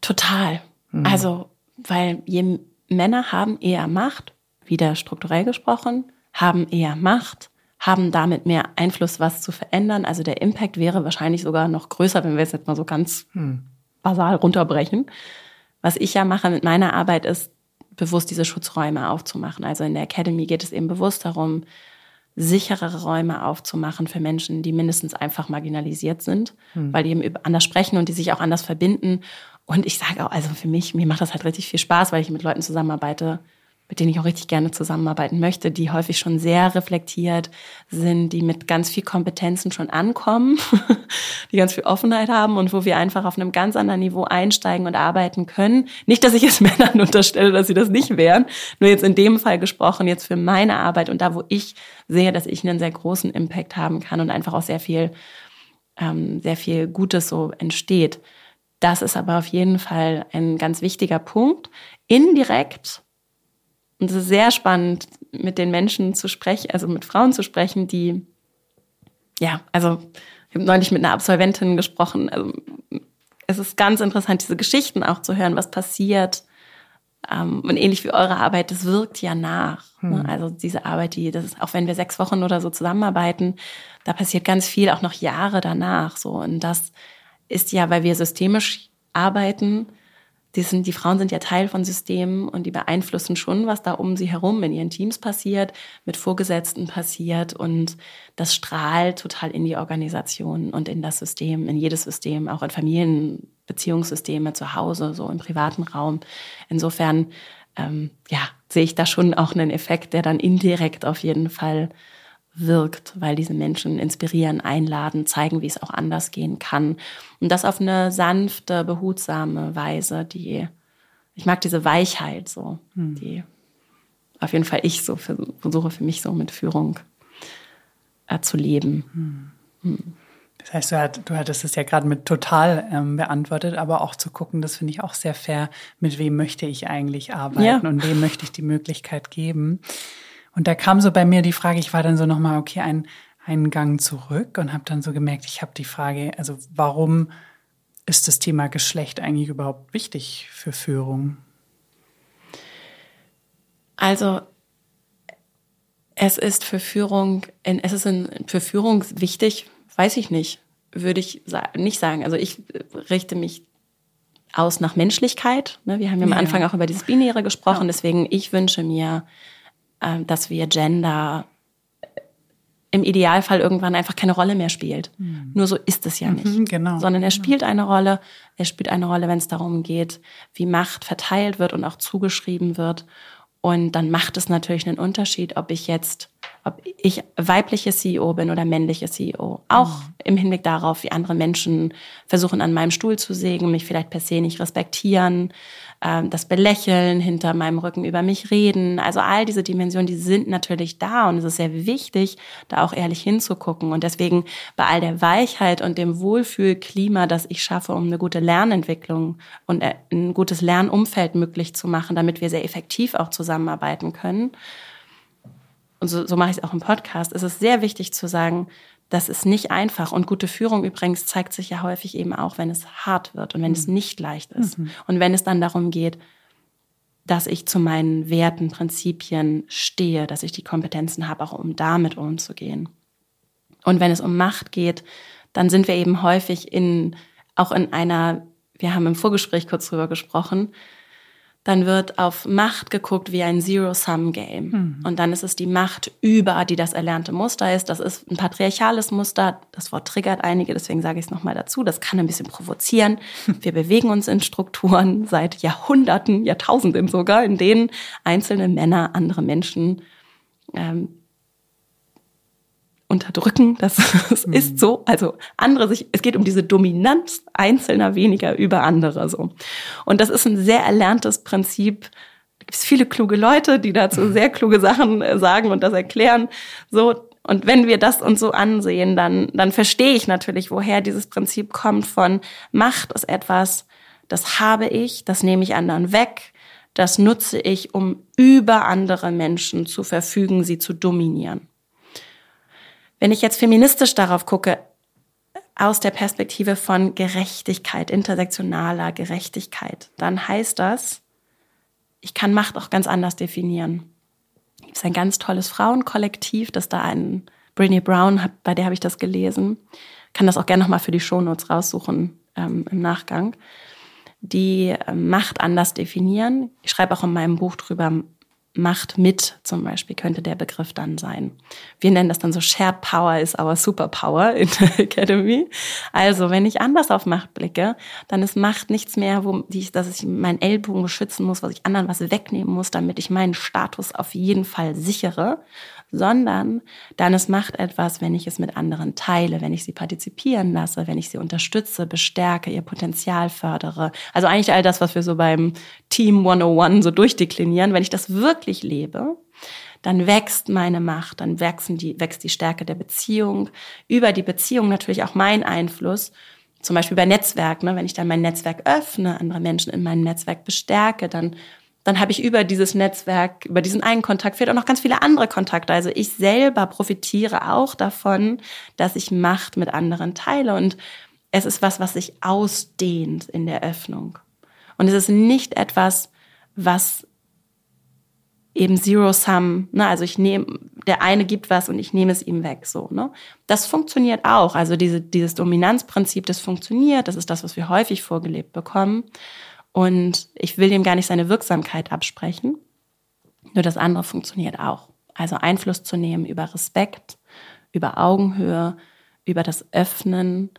Total. Mhm. Also, weil je Männer haben eher Macht, wieder strukturell gesprochen, haben eher Macht, haben damit mehr Einfluss, was zu verändern. Also der Impact wäre wahrscheinlich sogar noch größer, wenn wir es jetzt mal so ganz hm. basal runterbrechen. Was ich ja mache mit meiner Arbeit ist, bewusst diese Schutzräume aufzumachen. Also in der Academy geht es eben bewusst darum, sicherere Räume aufzumachen für Menschen, die mindestens einfach marginalisiert sind, hm. weil die eben anders sprechen und die sich auch anders verbinden. Und ich sage auch, also für mich, mir macht das halt richtig viel Spaß, weil ich mit Leuten zusammenarbeite, mit denen ich auch richtig gerne zusammenarbeiten möchte, die häufig schon sehr reflektiert sind, die mit ganz viel Kompetenzen schon ankommen, [laughs] die ganz viel Offenheit haben und wo wir einfach auf einem ganz anderen Niveau einsteigen und arbeiten können. Nicht, dass ich es [laughs] Männern unterstelle, dass sie das nicht wären, nur jetzt in dem Fall gesprochen, jetzt für meine Arbeit und da, wo ich sehe, dass ich einen sehr großen Impact haben kann und einfach auch sehr viel, ähm, sehr viel Gutes so entsteht. Das ist aber auf jeden Fall ein ganz wichtiger Punkt. Indirekt und es ist sehr spannend, mit den Menschen zu sprechen, also mit Frauen zu sprechen, die, ja, also ich habe neulich mit einer Absolventin gesprochen. Also es ist ganz interessant, diese Geschichten auch zu hören, was passiert. Ähm, und ähnlich wie eure Arbeit, das wirkt ja nach. Ne? Hm. Also diese Arbeit, die, das ist, auch wenn wir sechs Wochen oder so zusammenarbeiten, da passiert ganz viel auch noch Jahre danach. So. Und das ist ja, weil wir systemisch arbeiten, die, sind, die Frauen sind ja Teil von Systemen und die beeinflussen schon, was da um sie herum in ihren Teams passiert, mit Vorgesetzten passiert und das strahlt total in die Organisation und in das System, in jedes System, auch in Familienbeziehungssysteme zu Hause, so im privaten Raum. Insofern, ähm, ja, sehe ich da schon auch einen Effekt, der dann indirekt auf jeden Fall wirkt, weil diese Menschen inspirieren, einladen, zeigen, wie es auch anders gehen kann. Und das auf eine sanfte, behutsame Weise, die, ich mag diese Weichheit so, hm. die auf jeden Fall ich so versuche für mich so mit Führung äh, zu leben. Hm. Hm. Das heißt, du, hat, du hattest es ja gerade mit total ähm, beantwortet, aber auch zu gucken, das finde ich auch sehr fair, mit wem möchte ich eigentlich arbeiten ja. und wem möchte ich die Möglichkeit geben. Und da kam so bei mir die Frage, ich war dann so nochmal, okay, ein, einen Gang zurück und habe dann so gemerkt, ich habe die Frage, also warum ist das Thema Geschlecht eigentlich überhaupt wichtig für Führung? Also es ist für Führung, es ist für Führung wichtig, weiß ich nicht, würde ich nicht sagen. Also ich richte mich aus nach Menschlichkeit. Ne? Wir haben ja am Anfang auch über dieses Binäre gesprochen, ja. deswegen ich wünsche mir dass wir Gender äh, im Idealfall irgendwann einfach keine Rolle mehr spielt. Mhm. Nur so ist es ja nicht. Mhm, genau. Sondern er spielt eine Rolle. Er spielt eine Rolle, wenn es darum geht, wie Macht verteilt wird und auch zugeschrieben wird. Und dann macht es natürlich einen Unterschied, ob ich jetzt, ob ich weibliche CEO bin oder männliche CEO. Auch mhm. im Hinblick darauf, wie andere Menschen versuchen, an meinem Stuhl zu sägen, mich vielleicht per se nicht respektieren, ähm, das Belächeln, hinter meinem Rücken über mich reden. Also all diese Dimensionen, die sind natürlich da und es ist sehr wichtig, da auch ehrlich hinzugucken. Und deswegen bei all der Weichheit und dem Wohlfühlklima, das ich schaffe, um eine gute Lernentwicklung und äh, ein gutes Lernumfeld möglich zu machen, damit wir sehr effektiv auch zusammenarbeiten können. Und so, so mache ich es auch im Podcast. Es ist sehr wichtig zu sagen, das ist nicht einfach. Und gute Führung übrigens zeigt sich ja häufig eben auch, wenn es hart wird und wenn mhm. es nicht leicht ist. Mhm. Und wenn es dann darum geht, dass ich zu meinen Werten, Prinzipien stehe, dass ich die Kompetenzen habe, auch um damit umzugehen. Und wenn es um Macht geht, dann sind wir eben häufig in, auch in einer, wir haben im Vorgespräch kurz drüber gesprochen, dann wird auf Macht geguckt wie ein Zero-Sum-Game. Mhm. Und dann ist es die Macht über, die das erlernte Muster ist. Das ist ein patriarchales Muster. Das Wort triggert einige, deswegen sage ich es nochmal dazu. Das kann ein bisschen provozieren. [laughs] Wir bewegen uns in Strukturen seit Jahrhunderten, Jahrtausenden sogar, in denen einzelne Männer andere Menschen ähm, unterdrücken. Das, [laughs] das mhm. ist so. Also andere sich, es geht um diese Dominanz einzelner weniger über andere so. Und das ist ein sehr erlerntes Prinzip. Da gibt es viele kluge Leute, die dazu [laughs] sehr kluge Sachen äh, sagen und das erklären. So. Und wenn wir das uns so ansehen, dann, dann verstehe ich natürlich, woher dieses Prinzip kommt von Macht ist etwas, das habe ich, das nehme ich anderen weg, das nutze ich, um über andere Menschen zu verfügen, sie zu dominieren. Wenn ich jetzt feministisch darauf gucke, aus der Perspektive von Gerechtigkeit, intersektionaler Gerechtigkeit, dann heißt das, ich kann Macht auch ganz anders definieren. Es ist ein ganz tolles Frauenkollektiv, das da ein Brené Brown, bei der habe ich das gelesen, kann das auch gerne nochmal für die Shownotes raussuchen ähm, im Nachgang die ähm, Macht anders definieren. Ich schreibe auch in meinem Buch drüber, Macht mit zum Beispiel könnte der Begriff dann sein. Wir nennen das dann so Shared Power ist our Superpower in der [laughs] Academy. Also wenn ich anders auf Macht blicke, dann ist Macht nichts mehr, wo ich, dass ich meinen Ellbogen beschützen muss, was ich anderen was wegnehmen muss, damit ich meinen Status auf jeden Fall sichere, sondern dann es macht etwas, wenn ich es mit anderen teile, wenn ich sie partizipieren lasse, wenn ich sie unterstütze, bestärke, ihr Potenzial fördere. Also eigentlich all das, was wir so beim Team 101 so durchdeklinieren, wenn ich das wirklich lebe, dann wächst meine Macht, dann wachsen die, wächst die Stärke der Beziehung, über die Beziehung natürlich auch mein Einfluss zum Beispiel bei Netzwerk, ne, wenn ich dann mein Netzwerk öffne, andere Menschen in meinem Netzwerk bestärke, dann dann habe ich über dieses Netzwerk, über diesen einen Kontakt vielleicht auch noch ganz viele andere Kontakte. Also ich selber profitiere auch davon, dass ich Macht mit anderen teile. Und es ist was, was sich ausdehnt in der Öffnung. Und es ist nicht etwas, was eben Zero Sum, ne, also ich nehme, der eine gibt was und ich nehme es ihm weg, so, ne. Das funktioniert auch. Also diese, dieses Dominanzprinzip, das funktioniert. Das ist das, was wir häufig vorgelebt bekommen. Und ich will dem gar nicht seine Wirksamkeit absprechen. Nur das andere funktioniert auch. Also Einfluss zu nehmen über Respekt, über Augenhöhe, über das Öffnen,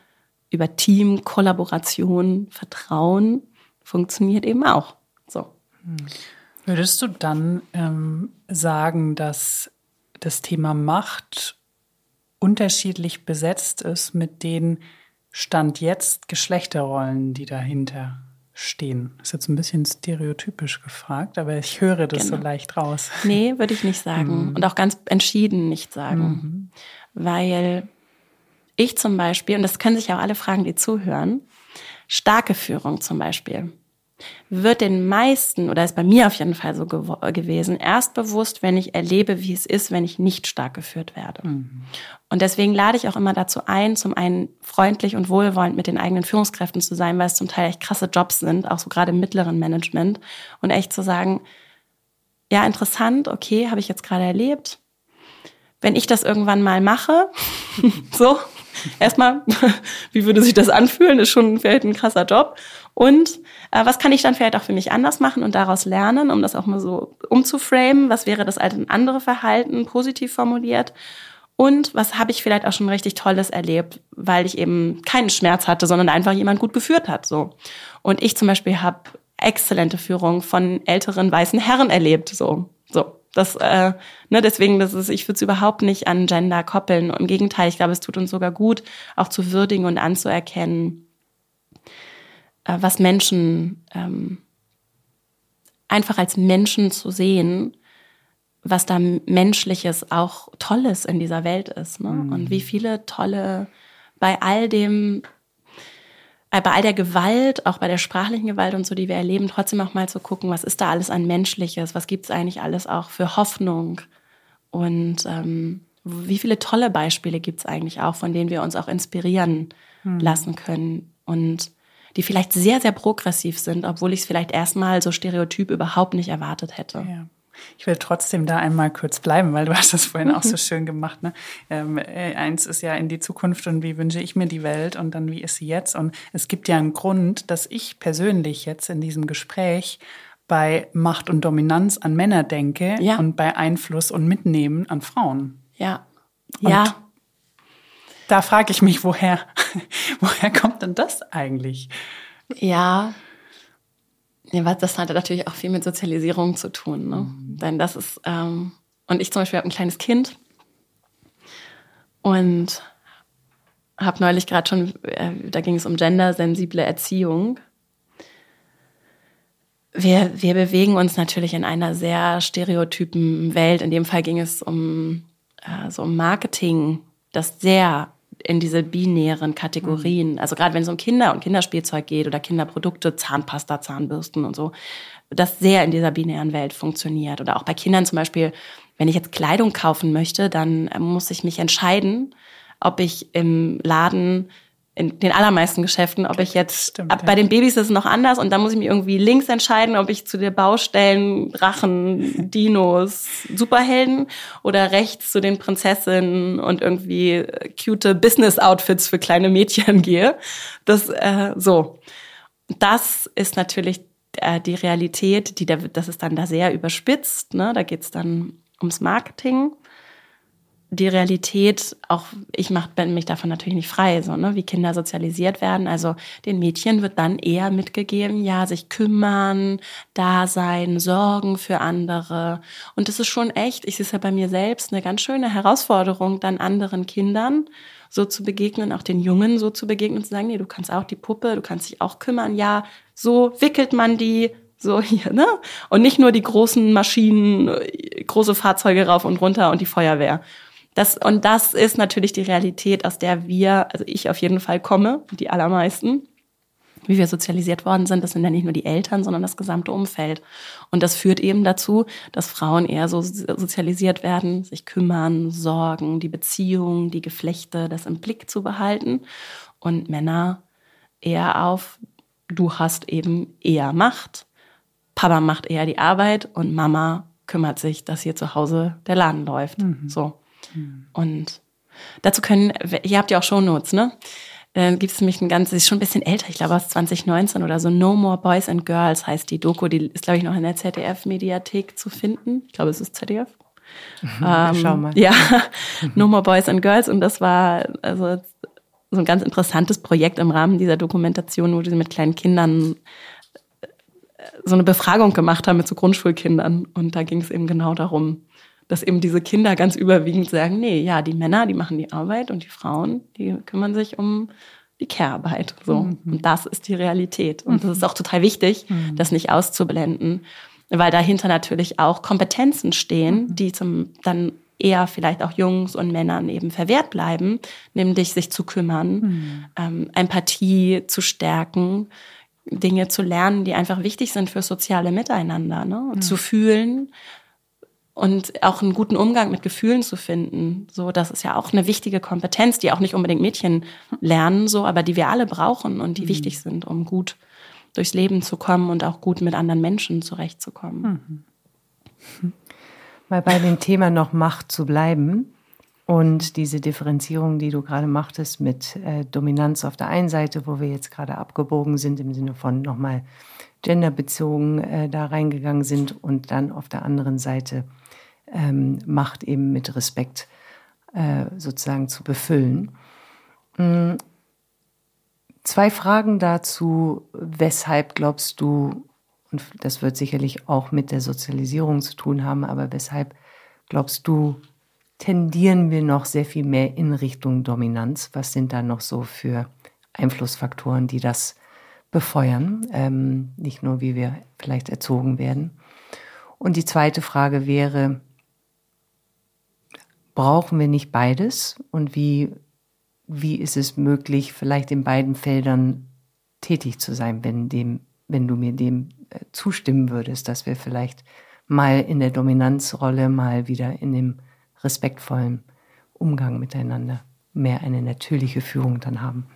über Team, Kollaboration, Vertrauen funktioniert eben auch. So. Würdest du dann ähm, sagen, dass das Thema Macht unterschiedlich besetzt ist mit den Stand jetzt Geschlechterrollen, die dahinter stehen? Ist jetzt ein bisschen stereotypisch gefragt, aber ich höre das genau. so leicht raus. Nee, würde ich nicht sagen. Mhm. Und auch ganz entschieden nicht sagen. Mhm. Weil ich zum Beispiel, und das können sich auch alle fragen, die zuhören, starke Führung zum Beispiel wird den meisten, oder ist bei mir auf jeden Fall so gew gewesen, erst bewusst, wenn ich erlebe, wie es ist, wenn ich nicht stark geführt werde. Mhm. Und deswegen lade ich auch immer dazu ein, zum einen freundlich und wohlwollend mit den eigenen Führungskräften zu sein, weil es zum Teil echt krasse Jobs sind, auch so gerade im mittleren Management. Und echt zu sagen, ja, interessant, okay, habe ich jetzt gerade erlebt. Wenn ich das irgendwann mal mache, [laughs] so, erstmal, [laughs] wie würde sich das anfühlen, ist schon vielleicht ein krasser Job. Und was kann ich dann vielleicht auch für mich anders machen und daraus lernen, um das auch mal so umzuframen? Was wäre das alte andere Verhalten, positiv formuliert? Und was habe ich vielleicht auch schon richtig Tolles erlebt, weil ich eben keinen Schmerz hatte, sondern einfach jemand gut geführt hat. So. Und ich zum Beispiel habe exzellente Führung von älteren weißen Herren erlebt. So, so. Das, äh, ne, deswegen, das ist, ich würde es überhaupt nicht an Gender koppeln. Im Gegenteil, ich glaube, es tut uns sogar gut, auch zu würdigen und anzuerkennen, äh, was Menschen ähm, einfach als Menschen zu sehen, was da Menschliches auch Tolles in dieser Welt ist. Ne? Mhm. Und wie viele tolle, bei all dem, äh, bei all der Gewalt, auch bei der sprachlichen Gewalt und so, die wir erleben, trotzdem auch mal zu gucken, was ist da alles an Menschliches, was gibt es eigentlich alles auch für Hoffnung und ähm, wie viele tolle Beispiele gibt es eigentlich auch, von denen wir uns auch inspirieren mhm. lassen können. Und die vielleicht sehr, sehr progressiv sind, obwohl ich es vielleicht erstmal so stereotyp überhaupt nicht erwartet hätte. Ja. Ich will trotzdem da einmal kurz bleiben, weil du hast das vorhin auch so [laughs] schön gemacht. Ne? Ähm, äh, eins ist ja in die Zukunft und wie wünsche ich mir die Welt und dann wie ist sie jetzt? Und es gibt ja einen Grund, dass ich persönlich jetzt in diesem Gespräch bei Macht und Dominanz an Männer denke ja. und bei Einfluss und Mitnehmen an Frauen. Ja. Und ja. Da frage ich mich, woher, [laughs] woher kommt denn das eigentlich? Ja, ja, das hat natürlich auch viel mit Sozialisierung zu tun. Ne? Mhm. Denn das ist, ähm, und ich zum Beispiel habe ein kleines Kind. Und habe neulich gerade schon, äh, da ging es um gendersensible Erziehung. Wir, wir bewegen uns natürlich in einer sehr stereotypen Welt. In dem Fall ging es um äh, so um Marketing, das sehr in diese binären Kategorien, mhm. also gerade wenn es um Kinder und Kinderspielzeug geht oder Kinderprodukte, Zahnpasta, Zahnbürsten und so, das sehr in dieser binären Welt funktioniert. Oder auch bei Kindern zum Beispiel, wenn ich jetzt Kleidung kaufen möchte, dann äh, muss ich mich entscheiden, ob ich im Laden in den allermeisten Geschäften, ob ich jetzt, Stimmt, ab, bei den Babys ist es noch anders und da muss ich mich irgendwie links entscheiden, ob ich zu den Baustellen, Drachen, [laughs] Dinos, Superhelden oder rechts zu den Prinzessinnen und irgendwie äh, cute Business-Outfits für kleine Mädchen [laughs] gehe. Das, äh, so. Das ist natürlich äh, die Realität, die da, das ist dann da sehr überspitzt, ne? da geht's dann ums Marketing die Realität, auch ich mach, bin mich davon natürlich nicht frei, so, ne, wie Kinder sozialisiert werden. Also den Mädchen wird dann eher mitgegeben, ja, sich kümmern, da sein, sorgen für andere. Und das ist schon echt, ich sehe es ja bei mir selbst, eine ganz schöne Herausforderung, dann anderen Kindern so zu begegnen, auch den Jungen so zu begegnen zu sagen, nee, du kannst auch die Puppe, du kannst dich auch kümmern, ja, so wickelt man die, so hier, ne? Und nicht nur die großen Maschinen, große Fahrzeuge rauf und runter und die Feuerwehr. Das, und das ist natürlich die Realität, aus der wir, also ich auf jeden Fall komme, die allermeisten, wie wir sozialisiert worden sind. Das sind ja nicht nur die Eltern, sondern das gesamte Umfeld. Und das führt eben dazu, dass Frauen eher so sozialisiert werden, sich kümmern, sorgen, die Beziehungen, die Geflechte, das im Blick zu behalten. Und Männer eher auf, du hast eben eher Macht. Papa macht eher die Arbeit und Mama kümmert sich, dass hier zu Hause der Laden läuft. Mhm. So. Und dazu können, ihr habt ja auch Shownotes, ne? Dann gibt es nämlich ein ganz, ist schon ein bisschen älter, ich glaube aus 2019 oder so, No More Boys and Girls heißt die Doku, die ist, glaube ich, noch in der ZDF-Mediathek zu finden. Ich glaube, es ist ZDF. Mhm, ähm, schau mal. Ja, [laughs] No More Boys and Girls. Und das war also so ein ganz interessantes Projekt im Rahmen dieser Dokumentation, wo sie mit kleinen Kindern äh, so eine Befragung gemacht haben mit so Grundschulkindern. Und da ging es eben genau darum, dass eben diese Kinder ganz überwiegend sagen, nee, ja, die Männer, die machen die Arbeit und die Frauen, die kümmern sich um die Care-Arbeit. So. Mhm. Und das ist die Realität. Und das ist auch total wichtig, mhm. das nicht auszublenden, weil dahinter natürlich auch Kompetenzen stehen, mhm. die zum dann eher vielleicht auch Jungs und Männern eben verwehrt bleiben, nämlich sich zu kümmern, mhm. ähm, Empathie zu stärken, Dinge zu lernen, die einfach wichtig sind für soziale Miteinander, ne? Und zu fühlen, und auch einen guten Umgang mit Gefühlen zu finden. So, das ist ja auch eine wichtige Kompetenz, die auch nicht unbedingt Mädchen lernen, so, aber die wir alle brauchen und die mhm. wichtig sind, um gut durchs Leben zu kommen und auch gut mit anderen Menschen zurechtzukommen. Mhm. Mal bei dem Thema noch Macht zu bleiben und diese Differenzierung, die du gerade machtest mit äh, Dominanz auf der einen Seite, wo wir jetzt gerade abgebogen sind im Sinne von nochmal genderbezogen äh, da reingegangen sind und dann auf der anderen Seite ähm, Macht eben mit Respekt äh, sozusagen zu befüllen. Mhm. Zwei Fragen dazu. Weshalb glaubst du, und das wird sicherlich auch mit der Sozialisierung zu tun haben, aber weshalb glaubst du, tendieren wir noch sehr viel mehr in Richtung Dominanz? Was sind da noch so für Einflussfaktoren, die das befeuern? Ähm, nicht nur, wie wir vielleicht erzogen werden. Und die zweite Frage wäre, brauchen wir nicht beides? Und wie, wie ist es möglich, vielleicht in beiden Feldern tätig zu sein, wenn, dem, wenn du mir dem äh, zustimmen würdest, dass wir vielleicht mal in der Dominanzrolle, mal wieder in dem respektvollen Umgang miteinander mehr eine natürliche Führung dann haben?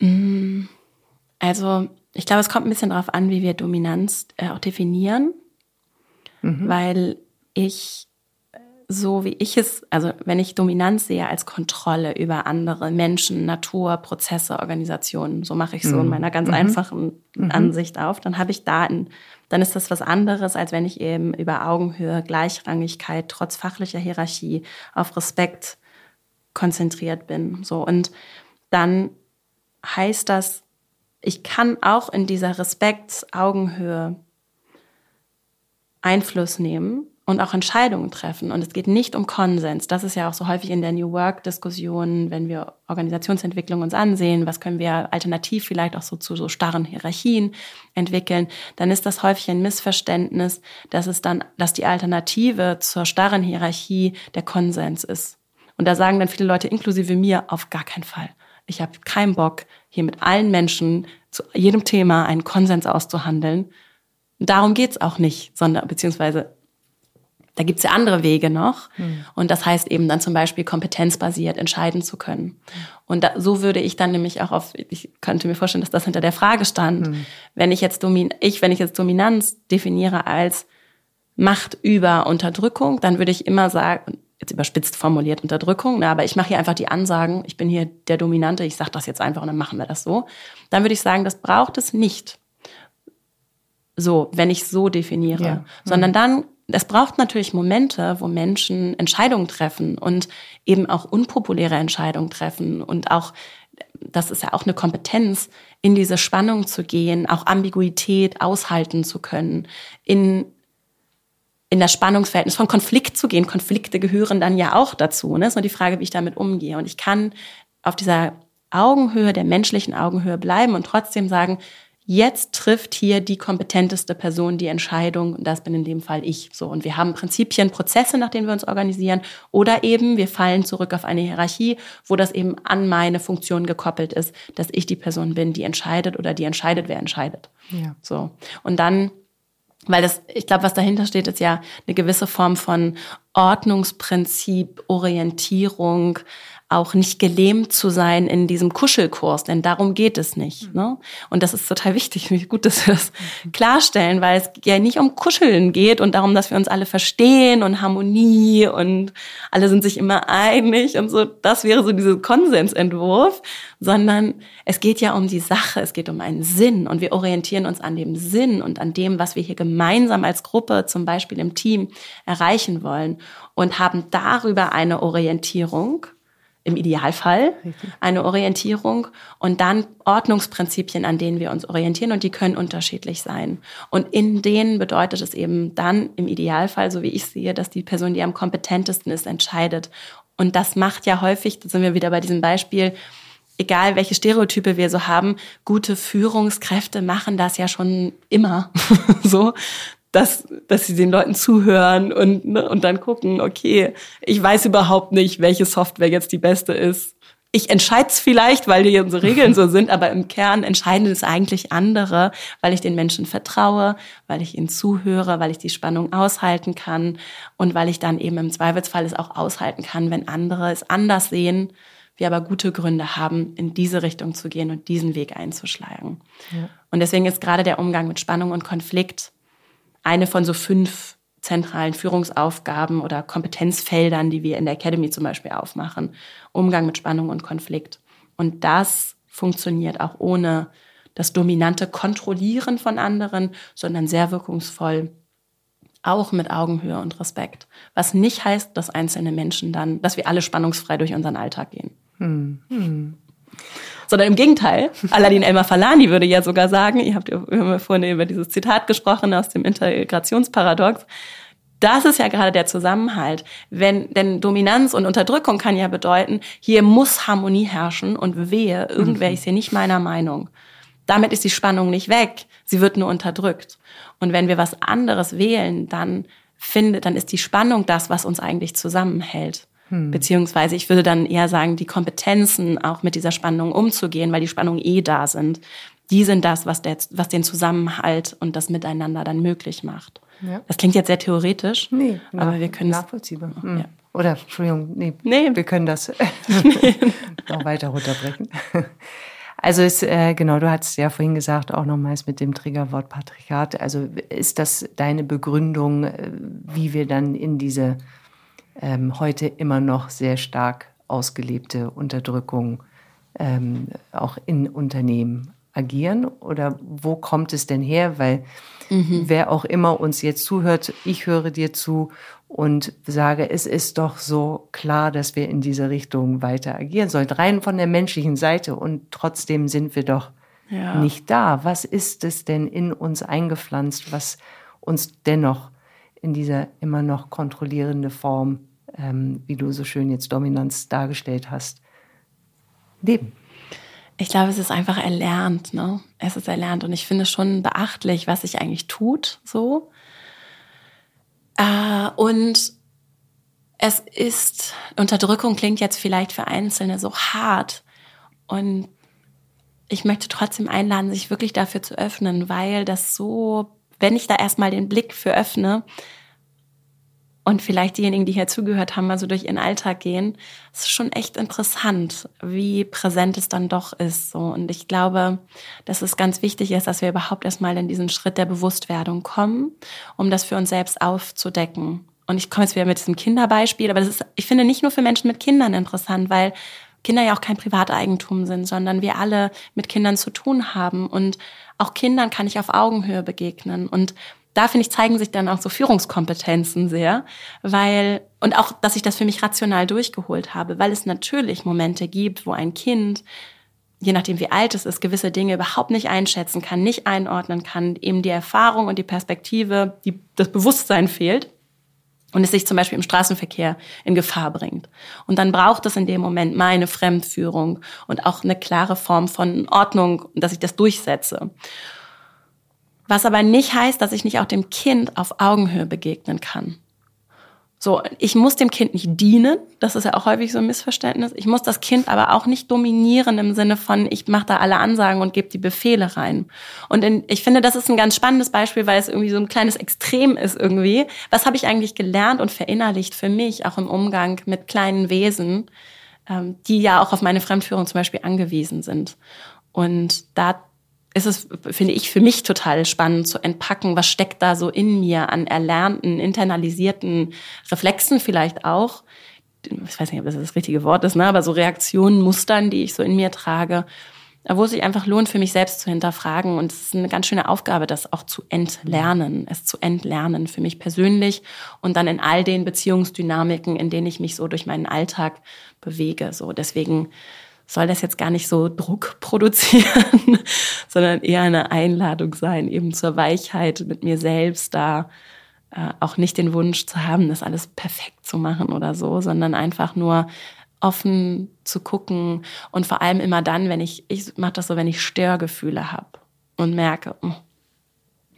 Mm, also, ich glaube, es kommt ein bisschen darauf an, wie wir Dominanz äh, auch definieren, mhm. weil ich so wie ich es, also wenn ich Dominanz sehe als Kontrolle über andere Menschen, Natur, Prozesse, Organisationen, so mache ich so mhm. in meiner ganz mhm. einfachen mhm. Ansicht auf, dann habe ich Daten, dann ist das was anderes, als wenn ich eben über Augenhöhe, Gleichrangigkeit, trotz fachlicher Hierarchie auf Respekt konzentriert bin. So und dann heißt das, ich kann auch in dieser Respekt, Augenhöhe Einfluss nehmen und auch Entscheidungen treffen. Und es geht nicht um Konsens. Das ist ja auch so häufig in der New Work-Diskussion, wenn wir Organisationsentwicklung uns ansehen, was können wir alternativ vielleicht auch so zu so starren Hierarchien entwickeln, dann ist das häufig ein Missverständnis, dass es dann, dass die Alternative zur starren Hierarchie der Konsens ist. Und da sagen dann viele Leute, inklusive mir, auf gar keinen Fall. Ich habe keinen Bock, hier mit allen Menschen zu jedem Thema einen Konsens auszuhandeln. Darum geht's auch nicht, sondern beziehungsweise da gibt's ja andere Wege noch. Mhm. Und das heißt eben dann zum Beispiel kompetenzbasiert entscheiden zu können. Und da, so würde ich dann nämlich auch auf, ich könnte mir vorstellen, dass das hinter der Frage stand. Mhm. Wenn ich jetzt Domin, ich, wenn ich jetzt Dominanz definiere als Macht über Unterdrückung, dann würde ich immer sagen, jetzt überspitzt formuliert Unterdrückung, na, aber ich mache hier einfach die Ansagen, ich bin hier der Dominante, ich sage das jetzt einfach und dann machen wir das so. Dann würde ich sagen, das braucht es nicht. So, wenn ich so definiere, ja. sondern dann es braucht natürlich Momente, wo Menschen Entscheidungen treffen und eben auch unpopuläre Entscheidungen treffen und auch das ist ja auch eine Kompetenz, in diese Spannung zu gehen, auch Ambiguität aushalten zu können, in, in das Spannungsverhältnis von Konflikt zu gehen. Konflikte gehören dann ja auch dazu. Ne? ist nur die Frage, wie ich damit umgehe. Und ich kann auf dieser Augenhöhe, der menschlichen Augenhöhe bleiben und trotzdem sagen, jetzt trifft hier die kompetenteste Person die Entscheidung und das bin in dem Fall ich. So und wir haben Prinzipien, Prozesse, nach denen wir uns organisieren oder eben wir fallen zurück auf eine Hierarchie, wo das eben an meine Funktion gekoppelt ist, dass ich die Person bin, die entscheidet oder die entscheidet, wer entscheidet. Ja. So und dann weil das, ich glaube, was dahinter steht, ist ja eine gewisse Form von Ordnungsprinzip, Orientierung, auch nicht gelähmt zu sein in diesem Kuschelkurs, denn darum geht es nicht. Mhm. Ne? Und das ist total wichtig, gut, dass wir das mhm. klarstellen, weil es ja nicht um Kuscheln geht und darum, dass wir uns alle verstehen und Harmonie und alle sind sich immer einig und so. Das wäre so dieser Konsensentwurf, sondern es geht ja um die Sache, es geht um einen Sinn und wir orientieren uns an dem Sinn und an dem, was wir hier gemeinsam als Gruppe, zum Beispiel im Team, erreichen wollen und haben darüber eine Orientierung im Idealfall eine Orientierung und dann Ordnungsprinzipien, an denen wir uns orientieren und die können unterschiedlich sein. Und in denen bedeutet es eben dann im Idealfall, so wie ich sehe, dass die Person, die am kompetentesten ist, entscheidet. Und das macht ja häufig, da sind wir wieder bei diesem Beispiel, egal welche Stereotype wir so haben, gute Führungskräfte machen das ja schon immer [laughs] so dass, dass sie den Leuten zuhören und, ne, und dann gucken, okay, ich weiß überhaupt nicht, welche Software jetzt die beste ist. Ich entscheide es vielleicht, weil die unsere Regeln so [laughs] sind, aber im Kern entscheiden es eigentlich andere, weil ich den Menschen vertraue, weil ich ihnen zuhöre, weil ich die Spannung aushalten kann und weil ich dann eben im Zweifelsfall es auch aushalten kann, wenn andere es anders sehen, wir aber gute Gründe haben, in diese Richtung zu gehen und diesen Weg einzuschlagen. Ja. Und deswegen ist gerade der Umgang mit Spannung und Konflikt eine von so fünf zentralen Führungsaufgaben oder Kompetenzfeldern, die wir in der Academy zum Beispiel aufmachen. Umgang mit Spannung und Konflikt. Und das funktioniert auch ohne das dominante Kontrollieren von anderen, sondern sehr wirkungsvoll auch mit Augenhöhe und Respekt. Was nicht heißt, dass einzelne Menschen dann, dass wir alle spannungsfrei durch unseren Alltag gehen. Hm. Hm sondern im Gegenteil. Aladin Elmar Falani würde ja sogar sagen, ihr habt ja vorhin über dieses Zitat gesprochen aus dem Integrationsparadox, das ist ja gerade der Zusammenhalt. Wenn, denn Dominanz und Unterdrückung kann ja bedeuten, hier muss Harmonie herrschen und wehe, irgendwer mhm. ist hier nicht meiner Meinung. Damit ist die Spannung nicht weg. Sie wird nur unterdrückt. Und wenn wir was anderes wählen, dann findet, dann ist die Spannung das, was uns eigentlich zusammenhält. Hm. Beziehungsweise ich würde dann eher sagen, die Kompetenzen auch mit dieser Spannung umzugehen, weil die Spannungen eh da sind. Die sind das, was, der, was den Zusammenhalt und das Miteinander dann möglich macht. Ja. Das klingt jetzt sehr theoretisch, nee, aber wir können nachvollziehbar. Hm. Ja. Oder Entschuldigung, nee, nee, wir können das [laughs] [laughs] noch weiter runterbrechen. Also ist äh, genau, du hast ja vorhin gesagt, auch nochmals mit dem Triggerwort Patriarchat. Also ist das deine Begründung, äh, wie wir dann in diese ähm, heute immer noch sehr stark ausgelebte Unterdrückung ähm, auch in Unternehmen agieren? Oder wo kommt es denn her? Weil mhm. wer auch immer uns jetzt zuhört, ich höre dir zu und sage, es ist doch so klar, dass wir in diese Richtung weiter agieren sollen, rein von der menschlichen Seite. Und trotzdem sind wir doch ja. nicht da. Was ist es denn in uns eingepflanzt, was uns dennoch in dieser immer noch kontrollierende Form, ähm, wie du so schön jetzt Dominanz dargestellt hast, leben? Ich glaube, es ist einfach erlernt, ne? Es ist erlernt und ich finde schon beachtlich, was sich eigentlich tut, so. Äh, und es ist, Unterdrückung klingt jetzt vielleicht für Einzelne so hart und ich möchte trotzdem einladen, sich wirklich dafür zu öffnen, weil das so, wenn ich da erstmal den Blick für öffne, und vielleicht diejenigen, die hier zugehört haben, mal so durch ihren Alltag gehen, ist schon echt interessant, wie präsent es dann doch ist. So. Und ich glaube, dass es ganz wichtig ist, dass wir überhaupt erstmal in diesen Schritt der Bewusstwerdung kommen, um das für uns selbst aufzudecken. Und ich komme jetzt wieder mit diesem Kinderbeispiel, aber das ist, ich finde, nicht nur für Menschen mit Kindern interessant, weil Kinder ja auch kein Privateigentum sind, sondern wir alle mit Kindern zu tun haben. Und auch Kindern kann ich auf Augenhöhe begegnen. Und da finde ich, zeigen sich dann auch so Führungskompetenzen sehr, weil, und auch, dass ich das für mich rational durchgeholt habe, weil es natürlich Momente gibt, wo ein Kind, je nachdem wie alt es ist, gewisse Dinge überhaupt nicht einschätzen kann, nicht einordnen kann, eben die Erfahrung und die Perspektive, die, das Bewusstsein fehlt und es sich zum Beispiel im Straßenverkehr in Gefahr bringt. Und dann braucht es in dem Moment meine Fremdführung und auch eine klare Form von Ordnung, dass ich das durchsetze. Was aber nicht heißt, dass ich nicht auch dem Kind auf Augenhöhe begegnen kann. So, ich muss dem Kind nicht dienen, das ist ja auch häufig so ein Missverständnis. Ich muss das Kind aber auch nicht dominieren im Sinne von, ich mache da alle Ansagen und gebe die Befehle rein. Und in, ich finde, das ist ein ganz spannendes Beispiel, weil es irgendwie so ein kleines Extrem ist irgendwie. Was habe ich eigentlich gelernt und verinnerlicht für mich, auch im Umgang mit kleinen Wesen, ähm, die ja auch auf meine Fremdführung zum Beispiel angewiesen sind. Und da ist es, finde ich, für mich total spannend zu entpacken, was steckt da so in mir an erlernten, internalisierten Reflexen vielleicht auch. Ich weiß nicht, ob das das richtige Wort ist, ne? aber so Reaktionen, Mustern, die ich so in mir trage, wo es sich einfach lohnt, für mich selbst zu hinterfragen. Und es ist eine ganz schöne Aufgabe, das auch zu entlernen, es zu entlernen für mich persönlich und dann in all den Beziehungsdynamiken, in denen ich mich so durch meinen Alltag bewege. So deswegen soll das jetzt gar nicht so Druck [laughs] produzieren, sondern eher eine Einladung sein, eben zur Weichheit mit mir selbst da äh, auch nicht den Wunsch zu haben, das alles perfekt zu machen oder so, sondern einfach nur offen zu gucken und vor allem immer dann, wenn ich, ich mache das so, wenn ich Störgefühle habe und merke, mh, hm,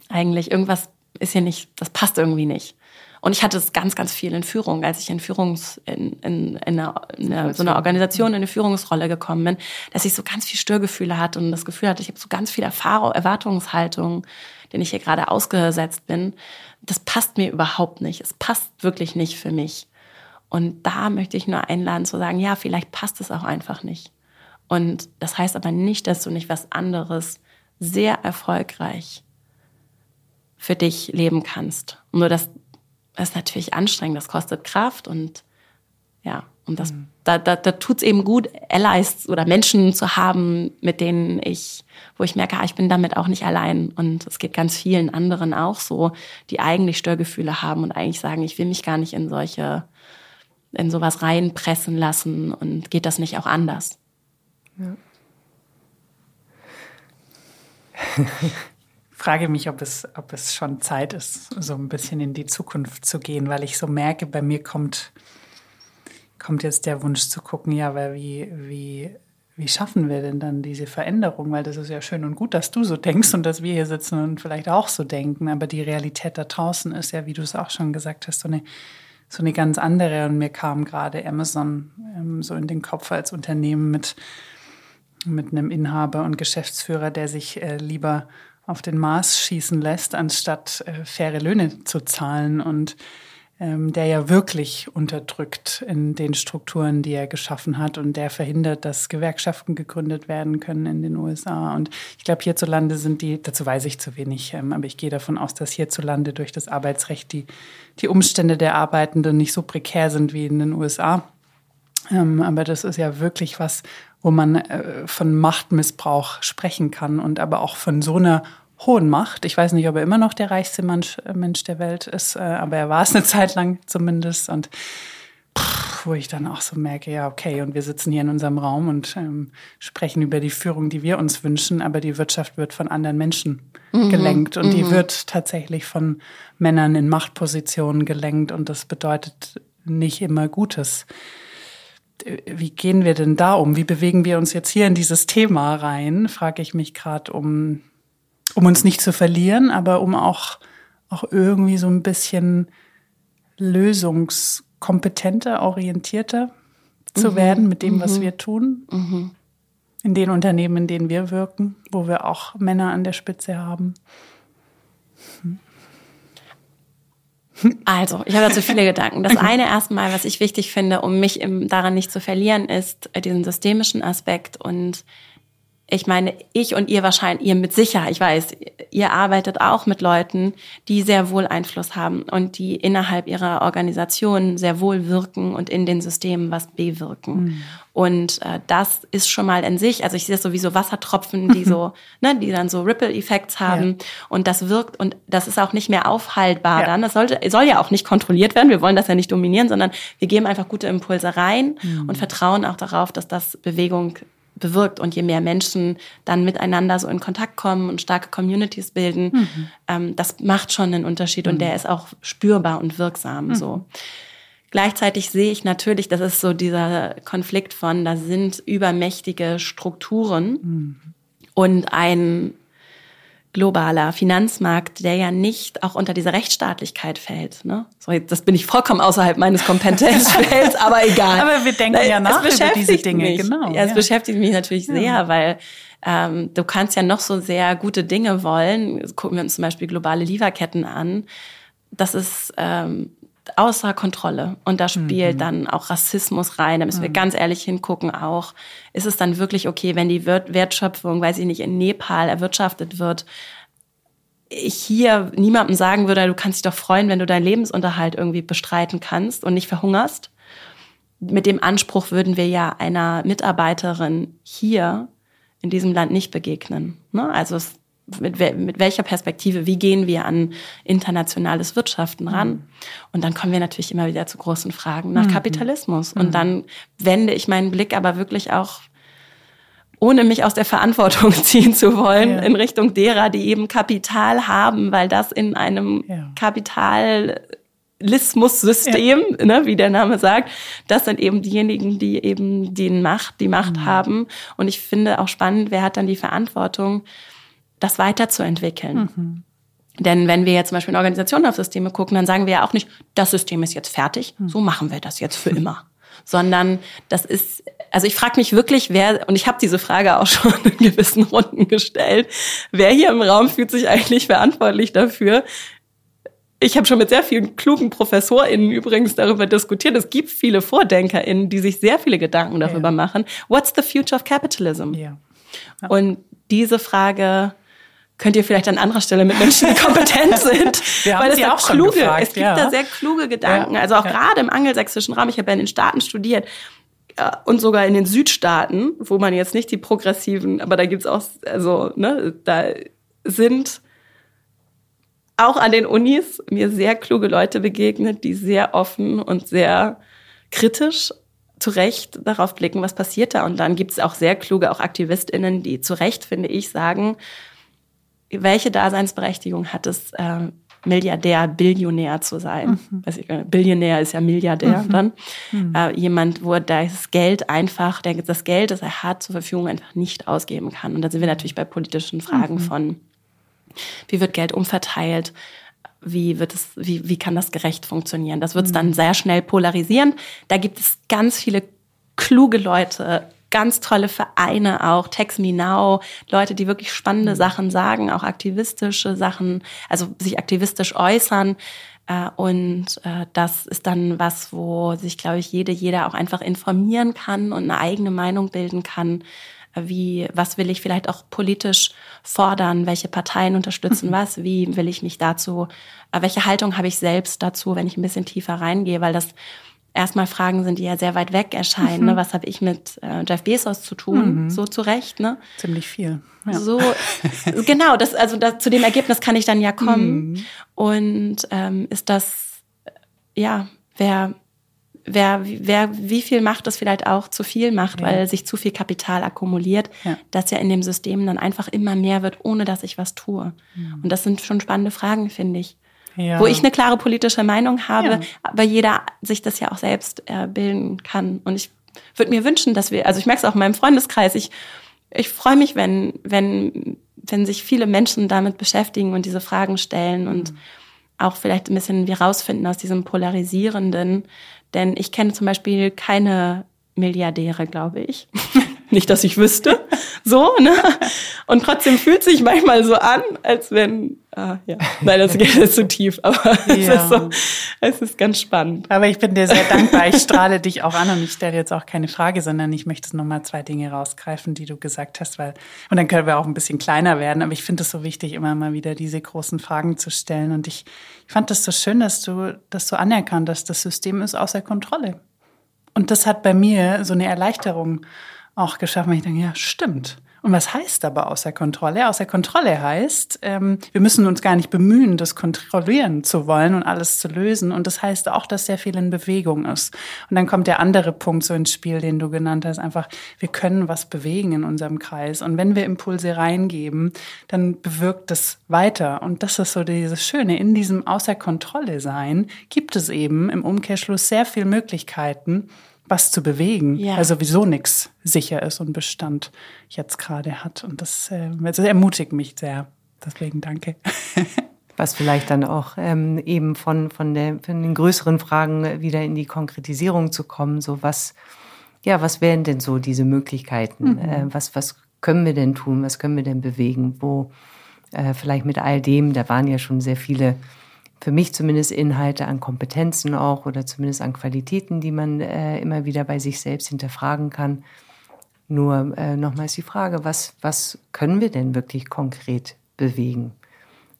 eigentlich irgendwas ist hier nicht, das passt irgendwie nicht. Und ich hatte es ganz, ganz viel in Führung, als ich in Führungs, in, in, in, einer, in einer, so einer Organisation in eine Führungsrolle gekommen bin, dass ich so ganz viel Störgefühle hatte und das Gefühl hatte, ich habe so ganz viel Erfahrung, Erwartungshaltung, denen ich hier gerade ausgesetzt bin. Das passt mir überhaupt nicht. Es passt wirklich nicht für mich. Und da möchte ich nur einladen zu sagen, ja, vielleicht passt es auch einfach nicht. Und das heißt aber nicht, dass du nicht was anderes sehr erfolgreich für dich leben kannst. Nur dass das ist natürlich anstrengend, das kostet Kraft und ja, und das, mhm. da, da, da tut es eben gut, Allies oder Menschen zu haben, mit denen ich, wo ich merke, ah, ich bin damit auch nicht allein. Und es geht ganz vielen anderen auch so, die eigentlich Störgefühle haben und eigentlich sagen, ich will mich gar nicht in solche, in sowas reinpressen lassen und geht das nicht auch anders? Ja. [laughs] frage mich, ob es, ob es schon Zeit ist, so ein bisschen in die Zukunft zu gehen, weil ich so merke, bei mir kommt, kommt jetzt der Wunsch zu gucken, ja, weil wie, wie, wie schaffen wir denn dann diese Veränderung? Weil das ist ja schön und gut, dass du so denkst und dass wir hier sitzen und vielleicht auch so denken, aber die Realität da draußen ist ja, wie du es auch schon gesagt hast, so eine, so eine ganz andere. Und mir kam gerade Amazon ähm, so in den Kopf als Unternehmen mit, mit einem Inhaber und Geschäftsführer, der sich äh, lieber auf den Mars schießen lässt, anstatt äh, faire Löhne zu zahlen und ähm, der ja wirklich unterdrückt in den Strukturen, die er geschaffen hat und der verhindert, dass Gewerkschaften gegründet werden können in den USA. Und ich glaube, hierzulande sind die, dazu weiß ich zu wenig, ähm, aber ich gehe davon aus, dass hierzulande durch das Arbeitsrecht die, die Umstände der Arbeitenden nicht so prekär sind wie in den USA. Ähm, aber das ist ja wirklich was, wo man äh, von Machtmissbrauch sprechen kann und aber auch von so einer hohen Macht. Ich weiß nicht, ob er immer noch der reichste Mensch, äh, Mensch der Welt ist, äh, aber er war es eine [laughs] Zeit lang zumindest. Und wo ich dann auch so merke, ja, okay, und wir sitzen hier in unserem Raum und ähm, sprechen über die Führung, die wir uns wünschen, aber die Wirtschaft wird von anderen Menschen mhm. gelenkt und mhm. die wird tatsächlich von Männern in Machtpositionen gelenkt und das bedeutet nicht immer Gutes. Wie gehen wir denn da um? Wie bewegen wir uns jetzt hier in dieses Thema rein? Frage ich mich gerade, um, um uns nicht zu verlieren, aber um auch, auch irgendwie so ein bisschen lösungskompetenter, orientierter zu mhm. werden mit dem, was mhm. wir tun. Mhm. In den Unternehmen, in denen wir wirken, wo wir auch Männer an der Spitze haben. Also, ich habe dazu viele Gedanken. Das eine erstmal, was ich wichtig finde, um mich im, daran nicht zu verlieren, ist äh, diesen systemischen Aspekt und ich meine, ich und ihr wahrscheinlich, ihr mit Sicherheit, ich weiß, ihr arbeitet auch mit Leuten, die sehr wohl Einfluss haben und die innerhalb ihrer Organisation sehr wohl wirken und in den Systemen was bewirken. Mhm. Und äh, das ist schon mal in sich, also ich sehe sowieso Wassertropfen, die so, [laughs] ne, die dann so Ripple-Effekts haben ja. und das wirkt und das ist auch nicht mehr aufhaltbar ja. dann. Das sollte, soll ja auch nicht kontrolliert werden. Wir wollen das ja nicht dominieren, sondern wir geben einfach gute Impulse rein mhm. und vertrauen auch darauf, dass das Bewegung bewirkt. Und je mehr Menschen dann miteinander so in Kontakt kommen und starke Communities bilden, mhm. ähm, das macht schon einen Unterschied mhm. und der ist auch spürbar und wirksam mhm. so. Gleichzeitig sehe ich natürlich, das ist so dieser Konflikt von, da sind übermächtige Strukturen mhm. und ein globaler Finanzmarkt, der ja nicht auch unter diese Rechtsstaatlichkeit fällt. Ne? So, das bin ich vollkommen außerhalb meines Kompetenzfelds, [laughs] aber egal. Aber wir denken ja nach über diese Dinge, mich. genau. Ja, es ja. beschäftigt mich natürlich ja. sehr, weil ähm, du kannst ja noch so sehr gute Dinge wollen. Gucken wir uns zum Beispiel globale Lieferketten an. Das ist ähm, außer Kontrolle. Und da spielt mhm. dann auch Rassismus rein. Da müssen wir mhm. ganz ehrlich hingucken auch. Ist es dann wirklich okay, wenn die Wertschöpfung, weiß ich nicht, in Nepal erwirtschaftet wird, ich hier niemandem sagen würde, du kannst dich doch freuen, wenn du deinen Lebensunterhalt irgendwie bestreiten kannst und nicht verhungerst. Mit dem Anspruch würden wir ja einer Mitarbeiterin hier in diesem Land nicht begegnen. Ne? Also es mit, mit welcher Perspektive, wie gehen wir an internationales Wirtschaften ran? Mhm. Und dann kommen wir natürlich immer wieder zu großen Fragen nach mhm. Kapitalismus. Und mhm. dann wende ich meinen Blick aber wirklich auch ohne mich aus der Verantwortung [laughs] ziehen zu wollen, ja. in Richtung derer, die eben Kapital haben, weil das in einem ja. Kapitalismus-System, ja. ne, wie der Name sagt, das sind eben diejenigen, die eben die Macht, die Macht mhm. haben. Und ich finde auch spannend, wer hat dann die Verantwortung, das weiterzuentwickeln. Mhm. Denn wenn wir jetzt zum Beispiel in Organisationen auf Systeme gucken, dann sagen wir ja auch nicht, das System ist jetzt fertig, mhm. so machen wir das jetzt für [laughs] immer. Sondern das ist, also ich frage mich wirklich, wer, und ich habe diese Frage auch [laughs] schon in gewissen Runden gestellt, wer hier im Raum fühlt sich eigentlich verantwortlich dafür, ich habe schon mit sehr vielen klugen ProfessorInnen übrigens darüber diskutiert. Es gibt viele VordenkerInnen, die sich sehr viele Gedanken darüber ja. machen. What's the future of capitalism? Ja. Ja. Und diese Frage könnt ihr vielleicht an anderer Stelle mit Menschen, die kompetent [laughs] sind. Wir weil es da kluge, gefragt, es gibt ja. da sehr kluge Gedanken. Ja, also auch ja. gerade im angelsächsischen Raum. Ich habe ja in den Staaten studiert äh, und sogar in den Südstaaten, wo man jetzt nicht die progressiven, aber da gibt's auch, also ne, da sind auch an den Unis mir sehr kluge Leute begegnet, die sehr offen und sehr kritisch zu Recht darauf blicken, was passiert da. Und dann gibt es auch sehr kluge, auch AktivistInnen, die zu Recht, finde ich, sagen, welche Daseinsberechtigung hat es, äh, Milliardär, Billionär zu sein. Mhm. Also, Billionär ist ja Milliardär mhm. dann. Mhm. Äh, jemand, wo das Geld einfach, der, das Geld, das er hat, zur Verfügung einfach nicht ausgeben kann. Und da sind wir natürlich bei politischen Fragen mhm. von, wie wird Geld umverteilt? Wie wird es, wie, wie kann das gerecht funktionieren? Das wird es dann mhm. sehr schnell polarisieren. Da gibt es ganz viele kluge Leute, ganz tolle Vereine auch, Text Me Now, Leute, die wirklich spannende mhm. Sachen sagen, auch aktivistische Sachen, also sich aktivistisch äußern. Äh, und äh, das ist dann was, wo sich, glaube ich, jede, jeder auch einfach informieren kann und eine eigene Meinung bilden kann. Äh, wie, was will ich vielleicht auch politisch fordern? Welche Parteien unterstützen mhm. was? Wie will ich mich dazu, welche Haltung habe ich selbst dazu, wenn ich ein bisschen tiefer reingehe? Weil das erstmal Fragen sind, die ja sehr weit weg erscheinen. Ne? Mhm. Ne? Was habe ich mit äh, Jeff Bezos zu tun? Mhm. So zurecht, ne? Ziemlich viel. Ja. So genau, das also das, zu dem Ergebnis kann ich dann ja kommen. Mhm. Und ähm, ist das ja, wer wer, wer wie viel macht, das vielleicht auch zu viel macht, ja. weil sich zu viel Kapital akkumuliert, ja. das ja in dem System dann einfach immer mehr wird, ohne dass ich was tue. Mhm. Und das sind schon spannende Fragen, finde ich. Ja. Wo ich eine klare politische Meinung habe, ja. aber jeder sich das ja auch selbst äh, bilden kann. Und ich würde mir wünschen, dass wir, also ich merke es auch in meinem Freundeskreis, ich, ich freue mich, wenn, wenn, wenn sich viele Menschen damit beschäftigen und diese Fragen stellen und mhm. auch vielleicht ein bisschen wie rausfinden aus diesem Polarisierenden. Denn ich kenne zum Beispiel keine Milliardäre, glaube ich. [laughs] Nicht, dass ich wüsste. So, ne? Und trotzdem fühlt sich manchmal so an, als wenn, ah, ja. Nein, das geht jetzt zu tief, aber ja. [laughs] es ist so, es ist ganz spannend. Aber ich bin dir sehr dankbar. Ich strahle dich auch an und ich stelle jetzt auch keine Frage, sondern ich möchte nochmal zwei Dinge rausgreifen, die du gesagt hast, weil, und dann können wir auch ein bisschen kleiner werden, aber ich finde es so wichtig, immer mal wieder diese großen Fragen zu stellen. Und ich, ich fand das so schön, dass du, dass du anerkannt hast, das System ist außer Kontrolle. Und das hat bei mir so eine Erleichterung auch geschaffen, weil ich denke, ja, stimmt. Und was heißt aber außer Kontrolle? Außer Kontrolle heißt, ähm, wir müssen uns gar nicht bemühen, das kontrollieren zu wollen und alles zu lösen. Und das heißt auch, dass sehr viel in Bewegung ist. Und dann kommt der andere Punkt so ins Spiel, den du genannt hast. Einfach, wir können was bewegen in unserem Kreis. Und wenn wir Impulse reingeben, dann bewirkt das weiter. Und das ist so dieses Schöne. In diesem Außer Kontrolle sein gibt es eben im Umkehrschluss sehr viel Möglichkeiten, was zu bewegen, ja. weil sowieso nichts sicher ist und Bestand jetzt gerade hat. Und das, äh, das ermutigt mich sehr. Deswegen danke. [laughs] was vielleicht dann auch ähm, eben von, von, der, von den größeren Fragen wieder in die Konkretisierung zu kommen. So was, ja, was wären denn so diese Möglichkeiten? Mhm. Äh, was, was können wir denn tun? Was können wir denn bewegen? Wo äh, vielleicht mit all dem, da waren ja schon sehr viele für mich zumindest Inhalte an Kompetenzen auch oder zumindest an Qualitäten, die man äh, immer wieder bei sich selbst hinterfragen kann. Nur äh, nochmals die Frage, was, was können wir denn wirklich konkret bewegen?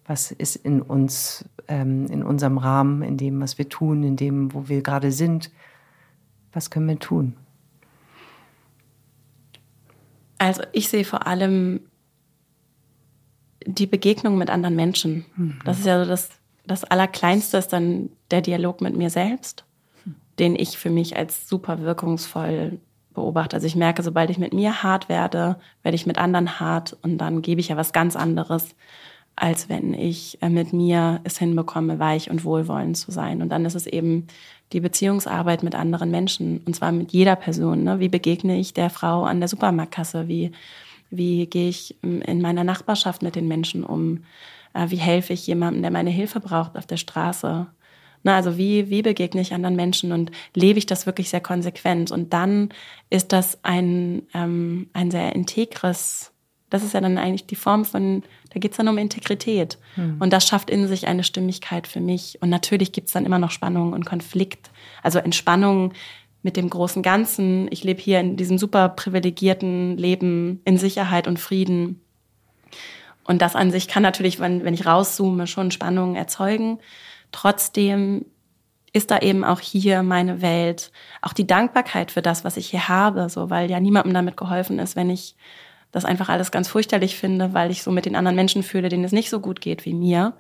Was ist in uns, ähm, in unserem Rahmen, in dem, was wir tun, in dem, wo wir gerade sind? Was können wir tun? Also ich sehe vor allem die Begegnung mit anderen Menschen. Mhm. Das ist ja so das das Allerkleinste ist dann der Dialog mit mir selbst, den ich für mich als super wirkungsvoll beobachte. Also ich merke, sobald ich mit mir hart werde, werde ich mit anderen hart und dann gebe ich ja was ganz anderes, als wenn ich äh, mit mir es hinbekomme, weich und wohlwollend zu sein. Und dann ist es eben die Beziehungsarbeit mit anderen Menschen und zwar mit jeder Person. Ne? Wie begegne ich der Frau an der Supermarktkasse? Wie, wie gehe ich ähm, in meiner Nachbarschaft mit den Menschen um? Äh, wie helfe ich jemandem, der meine Hilfe braucht auf der Straße? Na, also wie, wie begegne ich anderen Menschen und lebe ich das wirklich sehr konsequent? Und dann ist das ein, ähm, ein sehr integres, das ist ja dann eigentlich die Form von, da geht es dann um Integrität. Hm. Und das schafft in sich eine Stimmigkeit für mich. Und natürlich gibt es dann immer noch Spannung und Konflikt. Also Entspannung mit dem großen Ganzen. Ich lebe hier in diesem super privilegierten Leben in Sicherheit und Frieden. Und das an sich kann natürlich, wenn, wenn ich rauszoome, schon Spannungen erzeugen. Trotzdem ist da eben auch hier meine Welt, auch die Dankbarkeit für das, was ich hier habe, so, weil ja niemandem damit geholfen ist, wenn ich das einfach alles ganz fürchterlich finde, weil ich so mit den anderen Menschen fühle, denen es nicht so gut geht wie mir,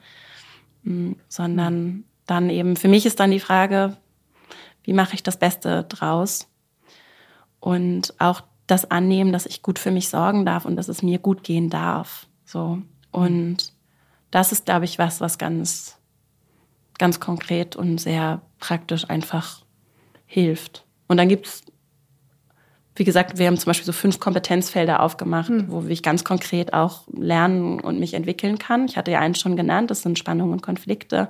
mm, sondern dann eben, für mich ist dann die Frage, wie mache ich das Beste draus? Und auch das annehmen, dass ich gut für mich sorgen darf und dass es mir gut gehen darf. So. Und das ist, glaube ich, was, was ganz, ganz konkret und sehr praktisch einfach hilft. Und dann gibt's wie gesagt, wir haben zum Beispiel so fünf Kompetenzfelder aufgemacht, hm. wo ich ganz konkret auch lernen und mich entwickeln kann. Ich hatte ja eins schon genannt, das sind Spannungen und Konflikte.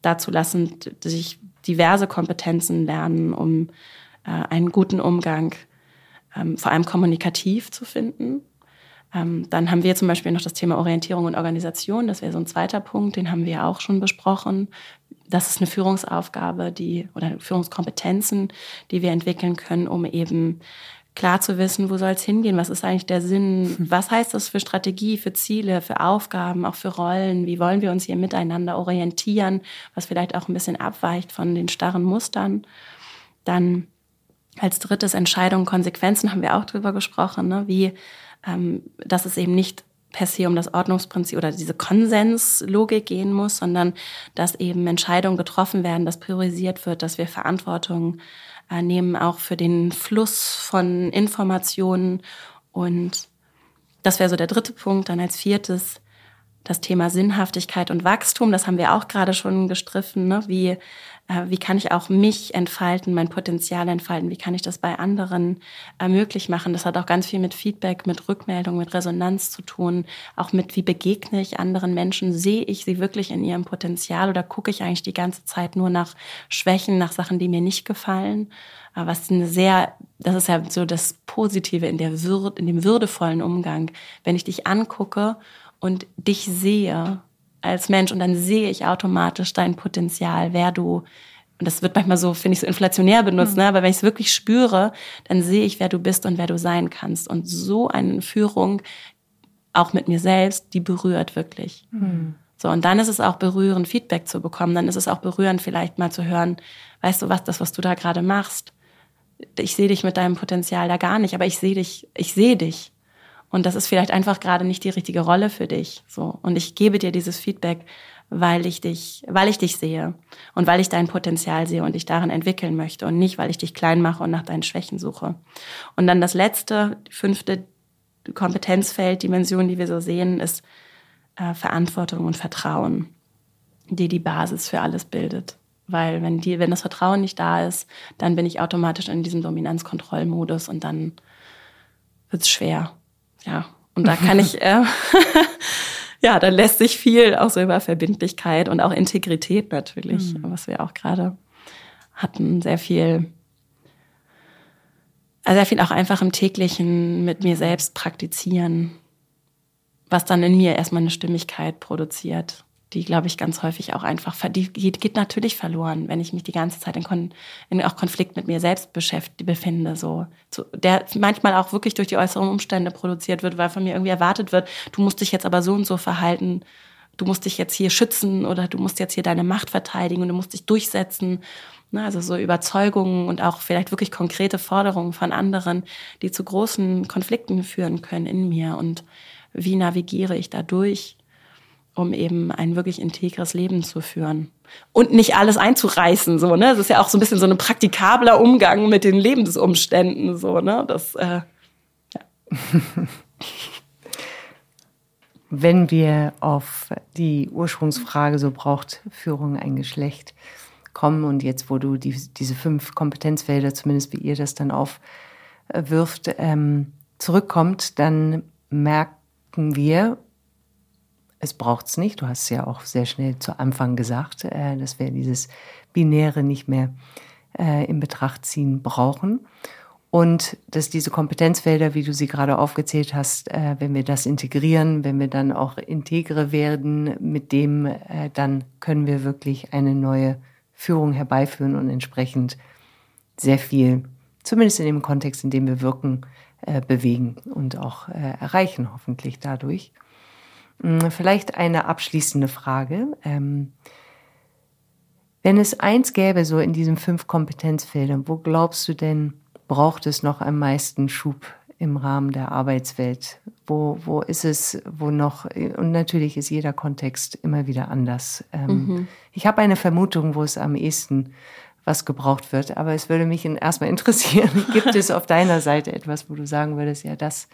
Dazu lassen sich diverse Kompetenzen lernen, um äh, einen guten Umgang, ähm, vor allem kommunikativ zu finden. Ähm, dann haben wir zum Beispiel noch das Thema Orientierung und Organisation. Das wäre so ein zweiter Punkt, den haben wir auch schon besprochen. Das ist eine Führungsaufgabe, die oder Führungskompetenzen, die wir entwickeln können, um eben klar zu wissen, wo soll es hingehen, was ist eigentlich der Sinn, was heißt das für Strategie, für Ziele, für Aufgaben, auch für Rollen, wie wollen wir uns hier miteinander orientieren, was vielleicht auch ein bisschen abweicht von den starren Mustern. Dann als drittes Entscheidungen, Konsequenzen haben wir auch drüber gesprochen, ne? wie ähm, dass es eben nicht per se um das Ordnungsprinzip oder diese Konsenslogik gehen muss, sondern dass eben Entscheidungen getroffen werden, dass priorisiert wird, dass wir Verantwortung äh, nehmen auch für den Fluss von Informationen und das wäre so der dritte Punkt. Dann als viertes das Thema Sinnhaftigkeit und Wachstum. Das haben wir auch gerade schon gestriffen. Ne? Wie, wie kann ich auch mich entfalten, mein Potenzial entfalten? Wie kann ich das bei anderen äh, möglich machen? Das hat auch ganz viel mit Feedback, mit Rückmeldung, mit Resonanz zu tun. Auch mit, wie begegne ich anderen Menschen? Sehe ich sie wirklich in ihrem Potenzial oder gucke ich eigentlich die ganze Zeit nur nach Schwächen, nach Sachen, die mir nicht gefallen? was eine sehr, das ist ja so das Positive in der Würde, in dem würdevollen Umgang, wenn ich dich angucke und dich sehe als Mensch und dann sehe ich automatisch dein Potenzial, wer du und das wird manchmal so, finde ich, so inflationär benutzt, mhm. ne? aber wenn ich es wirklich spüre, dann sehe ich, wer du bist und wer du sein kannst. Und so eine Führung, auch mit mir selbst, die berührt wirklich. Mhm. So, und dann ist es auch berührend, Feedback zu bekommen. Dann ist es auch berührend, vielleicht mal zu hören, weißt du was, das, was du da gerade machst, ich sehe dich mit deinem Potenzial da gar nicht, aber ich sehe dich, ich sehe dich. Und das ist vielleicht einfach gerade nicht die richtige Rolle für dich. So. Und ich gebe dir dieses Feedback, weil ich dich, weil ich dich sehe und weil ich dein Potenzial sehe und dich darin entwickeln möchte und nicht, weil ich dich klein mache und nach deinen Schwächen suche. Und dann das letzte, fünfte Kompetenzfeld, Dimension, die wir so sehen, ist äh, Verantwortung und Vertrauen, die die Basis für alles bildet. Weil wenn die, wenn das Vertrauen nicht da ist, dann bin ich automatisch in diesem Dominanzkontrollmodus und dann wird's schwer. Ja. Und da kann ich, äh, [laughs] ja, da lässt sich viel auch so über Verbindlichkeit und auch Integrität natürlich, mhm. was wir auch gerade hatten, sehr viel, also sehr viel auch einfach im täglichen mit mir selbst praktizieren, was dann in mir erstmal eine Stimmigkeit produziert die, glaube ich, ganz häufig auch einfach, die geht, natürlich verloren, wenn ich mich die ganze Zeit in, Kon, in auch Konflikt mit mir selbst beschäftigt, befinde, so, so, der manchmal auch wirklich durch die äußeren Umstände produziert wird, weil von mir irgendwie erwartet wird, du musst dich jetzt aber so und so verhalten, du musst dich jetzt hier schützen oder du musst jetzt hier deine Macht verteidigen und du musst dich durchsetzen. Also so Überzeugungen und auch vielleicht wirklich konkrete Forderungen von anderen, die zu großen Konflikten führen können in mir. Und wie navigiere ich da durch? Um eben ein wirklich integres Leben zu führen. Und nicht alles einzureißen, so, ne? Das ist ja auch so ein bisschen so ein praktikabler Umgang mit den Lebensumständen, so, ne? Das, äh, ja. [laughs] Wenn wir auf die Ursprungsfrage, so braucht Führung ein Geschlecht, kommen und jetzt, wo du die, diese fünf Kompetenzfelder, zumindest wie ihr das dann aufwirft, ähm, zurückkommt, dann merken wir, es braucht's nicht. Du hast es ja auch sehr schnell zu Anfang gesagt, äh, dass wir dieses Binäre nicht mehr äh, in Betracht ziehen brauchen. Und dass diese Kompetenzfelder, wie du sie gerade aufgezählt hast, äh, wenn wir das integrieren, wenn wir dann auch integre werden, mit dem, äh, dann können wir wirklich eine neue Führung herbeiführen und entsprechend sehr viel, zumindest in dem Kontext, in dem wir wirken, äh, bewegen und auch äh, erreichen, hoffentlich dadurch. Hm, vielleicht eine abschließende Frage. Ähm, wenn es eins gäbe, so in diesen fünf Kompetenzfeldern, wo glaubst du denn, braucht es noch am meisten Schub im Rahmen der Arbeitswelt? Wo, wo ist es, wo noch, und natürlich ist jeder Kontext immer wieder anders. Ähm, mhm. Ich habe eine Vermutung, wo es am ehesten was gebraucht wird, aber es würde mich erstmal [laughs] interessieren, gibt es auf deiner Seite etwas, wo du sagen würdest, ja, das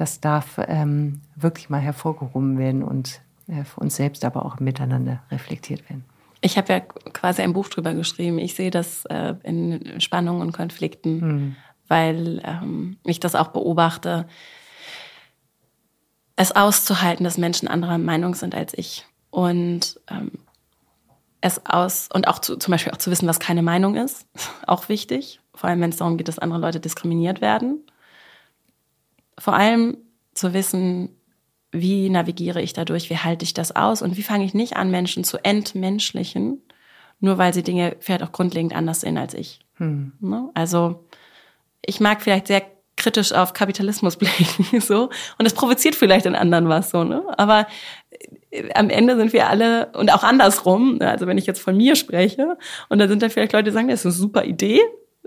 das darf ähm, wirklich mal hervorgehoben werden und äh, für uns selbst, aber auch miteinander reflektiert werden. Ich habe ja quasi ein Buch drüber geschrieben. Ich sehe das äh, in Spannungen und Konflikten, hm. weil ähm, ich das auch beobachte, es auszuhalten, dass Menschen anderer Meinung sind als ich. Und ähm, es aus und auch zu, zum Beispiel auch zu wissen, was keine Meinung ist, [laughs] auch wichtig. Vor allem, wenn es darum geht, dass andere Leute diskriminiert werden vor allem zu wissen, wie navigiere ich dadurch, wie halte ich das aus und wie fange ich nicht an, Menschen zu entmenschlichen, nur weil sie Dinge vielleicht auch grundlegend anders sehen als ich. Hm. Ne? Also ich mag vielleicht sehr kritisch auf Kapitalismus [laughs] blicken, so und es provoziert vielleicht den anderen was so, ne? Aber äh, am Ende sind wir alle und auch andersrum. Ne? Also wenn ich jetzt von mir spreche und da sind da vielleicht Leute, die sagen, das ist eine super Idee,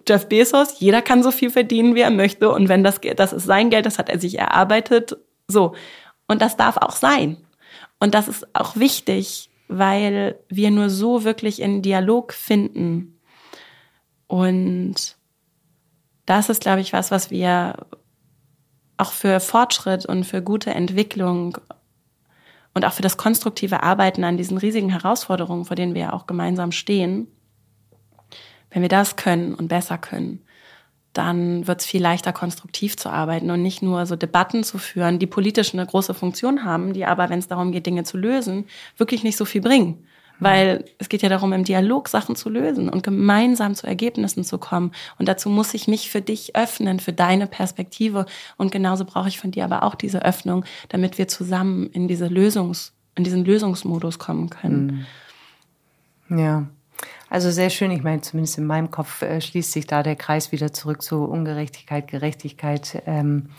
Jeff Bezos, jeder kann so viel verdienen, wie er möchte. Und wenn das, das ist sein Geld, das hat er sich erarbeitet. So. Und das darf auch sein. Und das ist auch wichtig, weil wir nur so wirklich in Dialog finden. Und das ist, glaube ich, was, was wir auch für Fortschritt und für gute Entwicklung und auch für das konstruktive Arbeiten an diesen riesigen Herausforderungen, vor denen wir ja auch gemeinsam stehen, wenn wir das können und besser können, dann wird es viel leichter, konstruktiv zu arbeiten und nicht nur so Debatten zu führen, die politisch eine große Funktion haben, die aber, wenn es darum geht, Dinge zu lösen, wirklich nicht so viel bringen. Weil es geht ja darum, im Dialog Sachen zu lösen und gemeinsam zu Ergebnissen zu kommen. Und dazu muss ich mich für dich öffnen, für deine Perspektive. Und genauso brauche ich von dir aber auch diese Öffnung, damit wir zusammen in diese Lösungs, in diesen Lösungsmodus kommen können. Ja. Also sehr schön. Ich meine, zumindest in meinem Kopf äh, schließt sich da der Kreis wieder zurück zu Ungerechtigkeit, Gerechtigkeit. Ähm,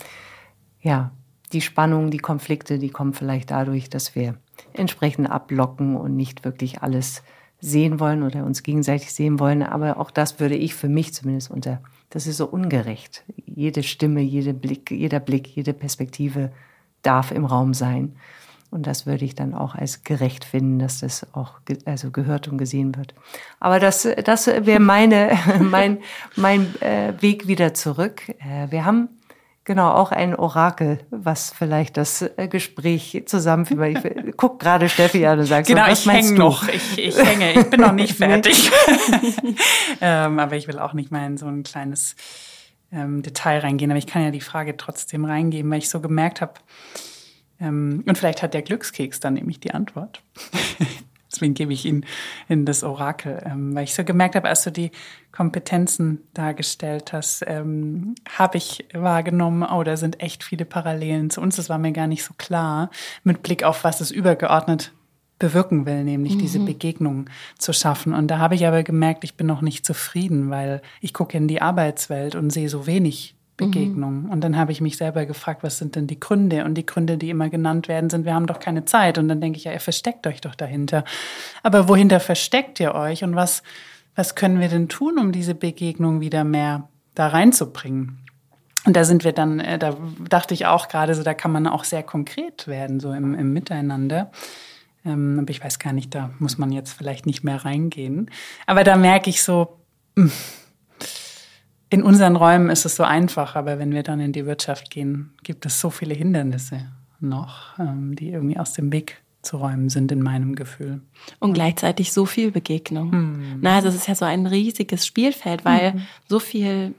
ja, die Spannungen, die Konflikte, die kommen vielleicht dadurch, dass wir entsprechend ablocken und nicht wirklich alles sehen wollen oder uns gegenseitig sehen wollen. Aber auch das würde ich für mich zumindest unter, das ist so ungerecht. Jede Stimme, jede Blick, jeder Blick, jede Perspektive darf im Raum sein. Und das würde ich dann auch als gerecht finden, dass das auch also gehört und gesehen wird. Aber das, das wäre meine, [laughs] mein, mein äh, Weg wieder zurück. Äh, wir haben Genau, auch ein Orakel, was vielleicht das äh, Gespräch zusammenführt. Ich [laughs] guck gerade Steffi an und sag genau, so, was ich hänge noch. Ich, ich hänge, ich bin noch nicht [laughs] fertig. ähm, aber ich will auch nicht mal in so ein kleines ähm, Detail reingehen. Aber ich kann ja die Frage trotzdem reingeben, weil ich so gemerkt habe, ähm, und vielleicht hat der Glückskeks dann nämlich die Antwort. [laughs] Deswegen gebe ich ihn in das Orakel, ähm, weil ich so gemerkt habe, als du die Kompetenzen dargestellt hast, ähm, habe ich wahrgenommen, oh, da sind echt viele Parallelen zu uns. Das war mir gar nicht so klar, mit Blick auf was es übergeordnet bewirken will, nämlich mhm. diese Begegnung zu schaffen. Und da habe ich aber gemerkt, ich bin noch nicht zufrieden, weil ich gucke in die Arbeitswelt und sehe so wenig Begegnung. Mhm. Und dann habe ich mich selber gefragt, was sind denn die Gründe? Und die Gründe, die immer genannt werden, sind, wir haben doch keine Zeit. Und dann denke ich, ja, ihr versteckt euch doch dahinter. Aber wohinter versteckt ihr euch? Und was, was können wir denn tun, um diese Begegnung wieder mehr da reinzubringen? Und da sind wir dann, äh, da dachte ich auch gerade so, da kann man auch sehr konkret werden, so im, im Miteinander. Ähm, aber ich weiß gar nicht, da muss man jetzt vielleicht nicht mehr reingehen. Aber da merke ich so, mh, hm, in unseren Räumen ist es so einfach, aber wenn wir dann in die Wirtschaft gehen, gibt es so viele Hindernisse noch, ähm, die irgendwie aus dem Weg zu räumen sind in meinem Gefühl. Und gleichzeitig so viel Begegnung. Hm. Na, also es ist ja so ein riesiges Spielfeld, weil hm. so viel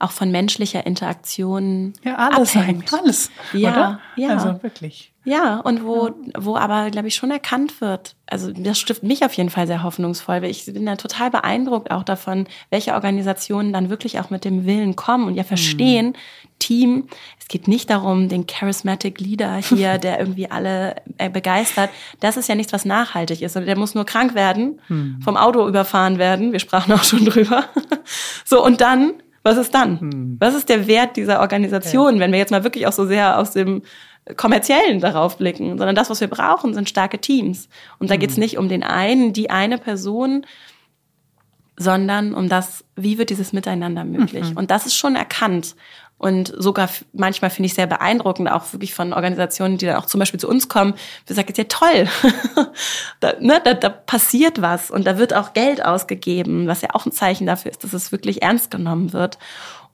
auch von menschlicher Interaktion ja alles abhängt. alles ja oder? ja also wirklich ja, und wo, ja. wo aber, glaube ich, schon erkannt wird, also das stiftet mich auf jeden Fall sehr hoffnungsvoll, weil ich bin da total beeindruckt auch davon, welche Organisationen dann wirklich auch mit dem Willen kommen und ja verstehen, mhm. Team, es geht nicht darum, den Charismatic Leader hier, [laughs] der irgendwie alle äh, begeistert, das ist ja nichts, was nachhaltig ist, der muss nur krank werden, mhm. vom Auto überfahren werden, wir sprachen auch schon drüber. [laughs] so, und dann, was ist dann? Mhm. Was ist der Wert dieser Organisation, ja. wenn wir jetzt mal wirklich auch so sehr aus dem kommerziellen darauf blicken, sondern das, was wir brauchen, sind starke Teams. Und da mhm. geht es nicht um den einen, die eine Person, sondern um das, wie wird dieses Miteinander möglich. Mhm. Und das ist schon erkannt. Und sogar manchmal finde ich sehr beeindruckend, auch wirklich von Organisationen, die dann auch zum Beispiel zu uns kommen, wir sagen, ja toll, [laughs] da, ne, da, da passiert was und da wird auch Geld ausgegeben, was ja auch ein Zeichen dafür ist, dass es wirklich ernst genommen wird.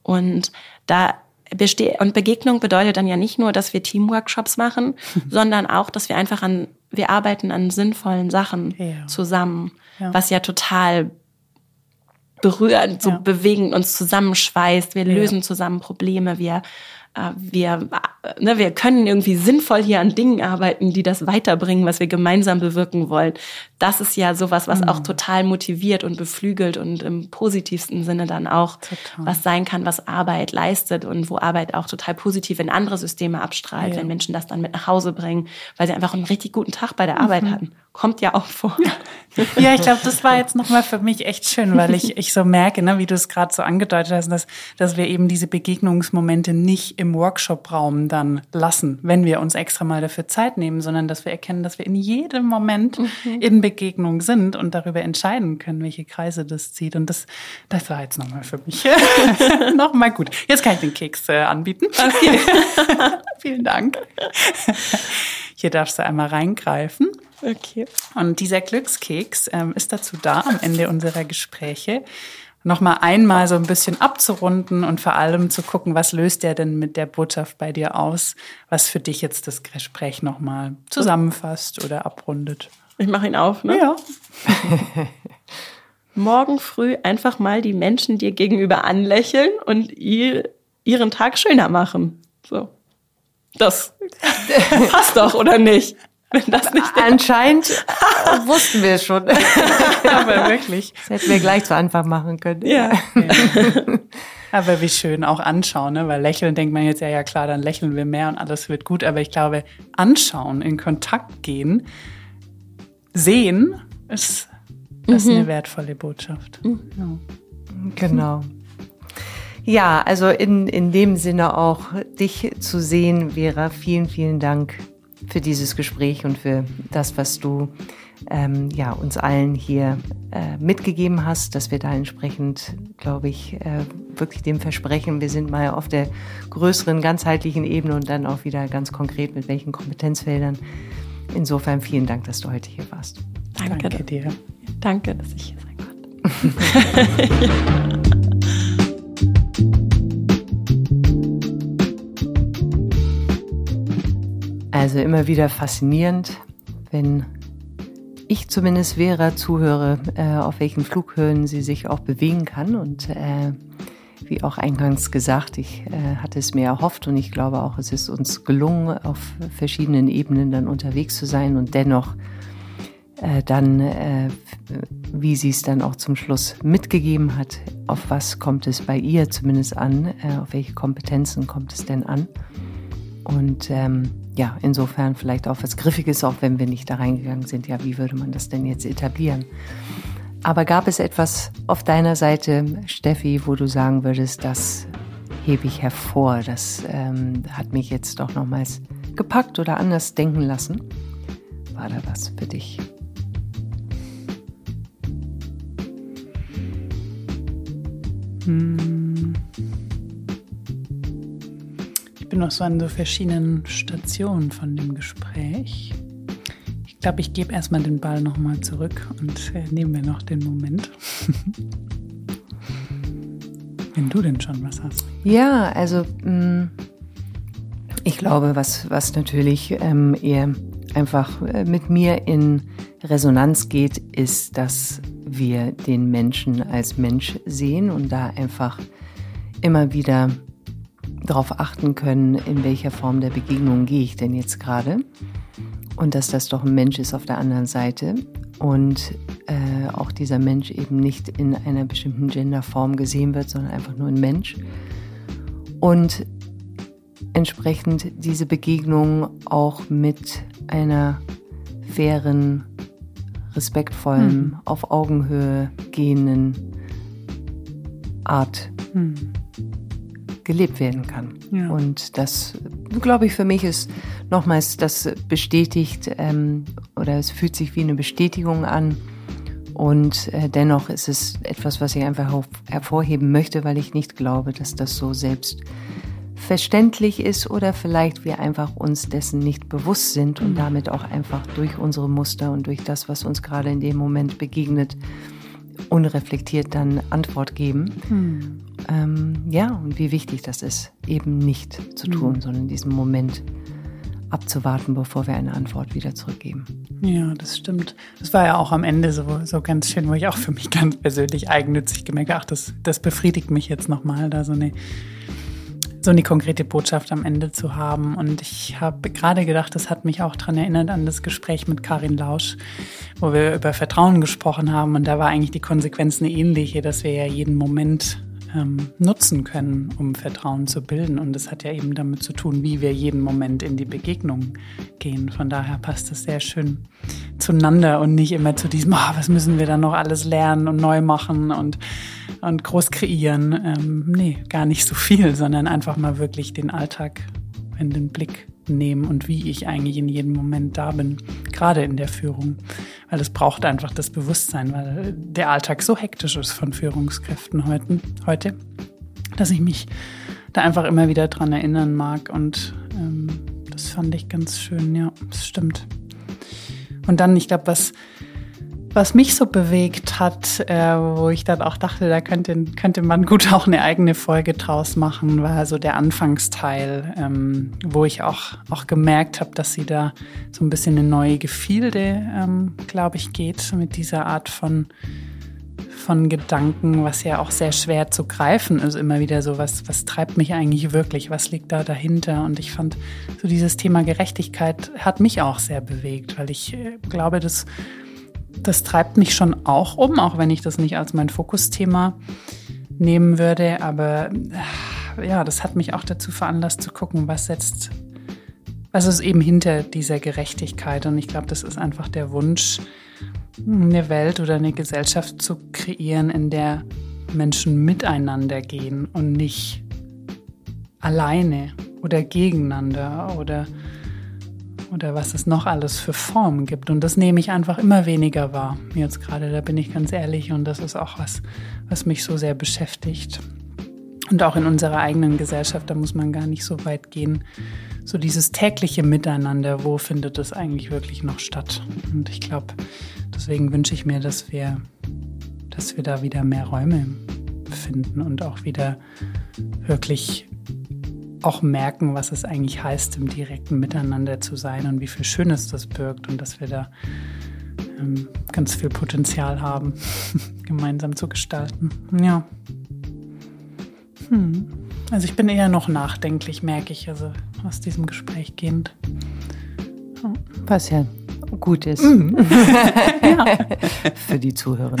Und da Beste und Begegnung bedeutet dann ja nicht nur, dass wir Teamworkshops machen, [laughs] sondern auch, dass wir einfach an, wir arbeiten an sinnvollen Sachen ja. zusammen, ja. was ja total berührend, so ja. bewegend uns zusammenschweißt. Wir lösen zusammen Probleme, wir wir, äh, ne, wir können irgendwie sinnvoll hier an Dingen arbeiten, die das weiterbringen, was wir gemeinsam bewirken wollen. Das ist ja sowas, was mhm. auch total motiviert und beflügelt und im positivsten Sinne dann auch total. was sein kann, was Arbeit leistet und wo Arbeit auch total positiv in andere Systeme abstrahlt, ja. wenn Menschen das dann mit nach Hause bringen, weil sie einfach einen richtig guten Tag bei der mhm. Arbeit hatten. Kommt ja auch vor. Ja, [laughs] ich glaube, das war jetzt nochmal für mich echt schön, weil ich, ich so merke, ne, wie du es gerade so angedeutet hast, dass, dass wir eben diese Begegnungsmomente nicht im Workshop-Raum dann lassen, wenn wir uns extra mal dafür Zeit nehmen, sondern dass wir erkennen, dass wir in jedem Moment mhm. in Begegnung sind und darüber entscheiden können, welche Kreise das zieht. Und das, das war jetzt nochmal für mich. [laughs] nochmal gut. Jetzt kann ich den Keks äh, anbieten. Okay. [laughs] Vielen Dank. Hier darfst du einmal reingreifen. Okay. Und dieser Glückskeks ähm, ist dazu da, am Ende unserer Gespräche nochmal einmal so ein bisschen abzurunden und vor allem zu gucken, was löst der denn mit der Botschaft bei dir aus, was für dich jetzt das Gespräch nochmal zusammenfasst oder abrundet. Ich mache ihn auf, ne? Ja. [laughs] Morgen früh einfach mal die Menschen dir gegenüber anlächeln und ihr, ihren Tag schöner machen. So. Das [laughs] passt doch, oder nicht? Wenn das nicht Anscheinend [laughs] wussten wir es schon. [laughs] Aber wirklich. Das hätten wir gleich zu Anfang machen können. Ja. [laughs] Aber wie schön auch anschauen, ne? weil lächeln denkt man jetzt, ja, ja klar, dann lächeln wir mehr und alles wird gut. Aber ich glaube, anschauen, in Kontakt gehen, sehen, ist, ist mhm. eine wertvolle Botschaft. Mhm. Ja. Genau. Ja, also in, in dem Sinne auch dich zu sehen, Vera, vielen, vielen Dank für dieses Gespräch und für das, was du ähm, ja, uns allen hier äh, mitgegeben hast, dass wir da entsprechend, glaube ich, äh, wirklich dem versprechen, wir sind mal auf der größeren, ganzheitlichen Ebene und dann auch wieder ganz konkret mit welchen Kompetenzfeldern. Insofern vielen Dank, dass du heute hier warst. Danke, Danke dir. Danke, dass ich hier sein konnte. [laughs] Also immer wieder faszinierend, wenn ich zumindest Vera zuhöre, äh, auf welchen Flughöhen sie sich auch bewegen kann. Und äh, wie auch eingangs gesagt, ich äh, hatte es mir erhofft und ich glaube auch, es ist uns gelungen, auf verschiedenen Ebenen dann unterwegs zu sein und dennoch äh, dann, äh, wie sie es dann auch zum Schluss mitgegeben hat, auf was kommt es bei ihr zumindest an, äh, auf welche Kompetenzen kommt es denn an. Und ähm, ja, insofern vielleicht auch was Griffiges, auch wenn wir nicht da reingegangen sind. Ja, wie würde man das denn jetzt etablieren? Aber gab es etwas auf deiner Seite, Steffi, wo du sagen würdest, das hebe ich hervor, das ähm, hat mich jetzt doch nochmals gepackt oder anders denken lassen? War da was für dich? Hm. Ich bin noch so an so verschiedenen Stationen von dem Gespräch. Ich glaube, ich gebe erstmal den Ball nochmal zurück und äh, nehmen wir noch den Moment. [laughs] Wenn du denn schon was hast. Ja, also mm, ich glaube, was, was natürlich ähm, eher einfach äh, mit mir in Resonanz geht, ist, dass wir den Menschen als Mensch sehen und da einfach immer wieder darauf achten können, in welcher Form der Begegnung gehe ich denn jetzt gerade. Und dass das doch ein Mensch ist auf der anderen Seite. Und äh, auch dieser Mensch eben nicht in einer bestimmten Genderform gesehen wird, sondern einfach nur ein Mensch. Und entsprechend diese Begegnung auch mit einer fairen, respektvollen, hm. auf Augenhöhe gehenden Art hm gelebt werden kann. Ja. Und das, glaube ich, für mich ist nochmals, das bestätigt ähm, oder es fühlt sich wie eine Bestätigung an. Und äh, dennoch ist es etwas, was ich einfach hervorheben möchte, weil ich nicht glaube, dass das so selbstverständlich ist oder vielleicht wir einfach uns dessen nicht bewusst sind und mhm. damit auch einfach durch unsere Muster und durch das, was uns gerade in dem Moment begegnet, unreflektiert dann Antwort geben. Mhm. Ähm, ja, und wie wichtig das ist, eben nicht zu tun, mhm. sondern in diesem Moment abzuwarten, bevor wir eine Antwort wieder zurückgeben. Ja, das stimmt. Das war ja auch am Ende so, so ganz schön, wo ich auch für mich [laughs] ganz persönlich eigennützig gemerkt habe, ach, das, das befriedigt mich jetzt nochmal, da so eine, so eine konkrete Botschaft am Ende zu haben. Und ich habe gerade gedacht, das hat mich auch daran erinnert an das Gespräch mit Karin Lausch, wo wir über Vertrauen gesprochen haben. Und da war eigentlich die Konsequenz eine ähnliche, dass wir ja jeden Moment ähm, nutzen können, um Vertrauen zu bilden. Und das hat ja eben damit zu tun, wie wir jeden Moment in die Begegnung gehen. Von daher passt es sehr schön zueinander und nicht immer zu diesem, oh, was müssen wir dann noch alles lernen und neu machen und, und groß kreieren. Ähm, nee, gar nicht so viel, sondern einfach mal wirklich den Alltag in den Blick nehmen und wie ich eigentlich in jedem Moment da bin, gerade in der Führung. Weil es braucht einfach das Bewusstsein, weil der Alltag so hektisch ist von Führungskräften heute, heute dass ich mich da einfach immer wieder dran erinnern mag. Und ähm, das fand ich ganz schön, ja, das stimmt. Und dann, ich glaube, was was mich so bewegt hat, äh, wo ich dann auch dachte, da könnte, könnte man gut auch eine eigene Folge draus machen, war so der Anfangsteil, ähm, wo ich auch, auch gemerkt habe, dass sie da so ein bisschen eine neue Gefilde, ähm, glaube ich, geht mit dieser Art von, von Gedanken, was ja auch sehr schwer zu greifen ist, immer wieder so, was, was treibt mich eigentlich wirklich, was liegt da dahinter? Und ich fand so dieses Thema Gerechtigkeit hat mich auch sehr bewegt, weil ich äh, glaube, dass das treibt mich schon auch um, auch wenn ich das nicht als mein Fokusthema nehmen würde. Aber äh, ja, das hat mich auch dazu veranlasst zu gucken, was setzt, was ist eben hinter dieser Gerechtigkeit. Und ich glaube, das ist einfach der Wunsch, eine Welt oder eine Gesellschaft zu kreieren, in der Menschen miteinander gehen und nicht alleine oder gegeneinander oder oder was es noch alles für Formen gibt. Und das nehme ich einfach immer weniger wahr. Jetzt gerade, da bin ich ganz ehrlich. Und das ist auch was, was mich so sehr beschäftigt. Und auch in unserer eigenen Gesellschaft, da muss man gar nicht so weit gehen. So dieses tägliche Miteinander, wo findet das eigentlich wirklich noch statt? Und ich glaube, deswegen wünsche ich mir, dass wir, dass wir da wieder mehr Räume finden und auch wieder wirklich auch merken, was es eigentlich heißt, im direkten Miteinander zu sein und wie viel Schönes das birgt und dass wir da ähm, ganz viel Potenzial haben, [laughs] gemeinsam zu gestalten. Ja. Hm. Also ich bin eher noch nachdenklich, merke ich, also aus diesem Gespräch gehend. Was ja gut ist. Mhm. [laughs] ja. Für die Zuhörer. [laughs]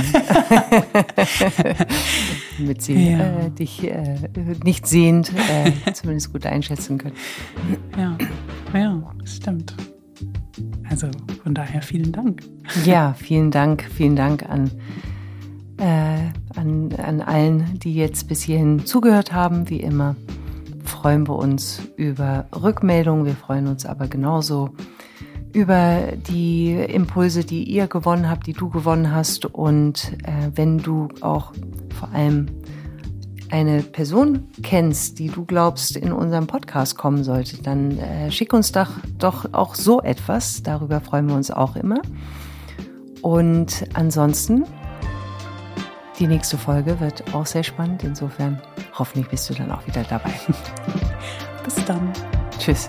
Damit sie ja. äh, dich äh, nicht sehend äh, zumindest gut einschätzen können. Ja, ja, stimmt. Also von daher vielen Dank. Ja, vielen Dank, vielen Dank an, äh, an, an allen, die jetzt bis hierhin zugehört haben, wie immer freuen wir uns über Rückmeldungen. Wir freuen uns aber genauso über die Impulse, die ihr gewonnen habt, die du gewonnen hast. Und äh, wenn du auch vor allem eine Person kennst, die du glaubst in unserem Podcast kommen sollte, dann äh, schick uns doch, doch auch so etwas. Darüber freuen wir uns auch immer. Und ansonsten, die nächste Folge wird auch sehr spannend. Insofern hoffentlich bist du dann auch wieder dabei. [laughs] Bis dann. Tschüss.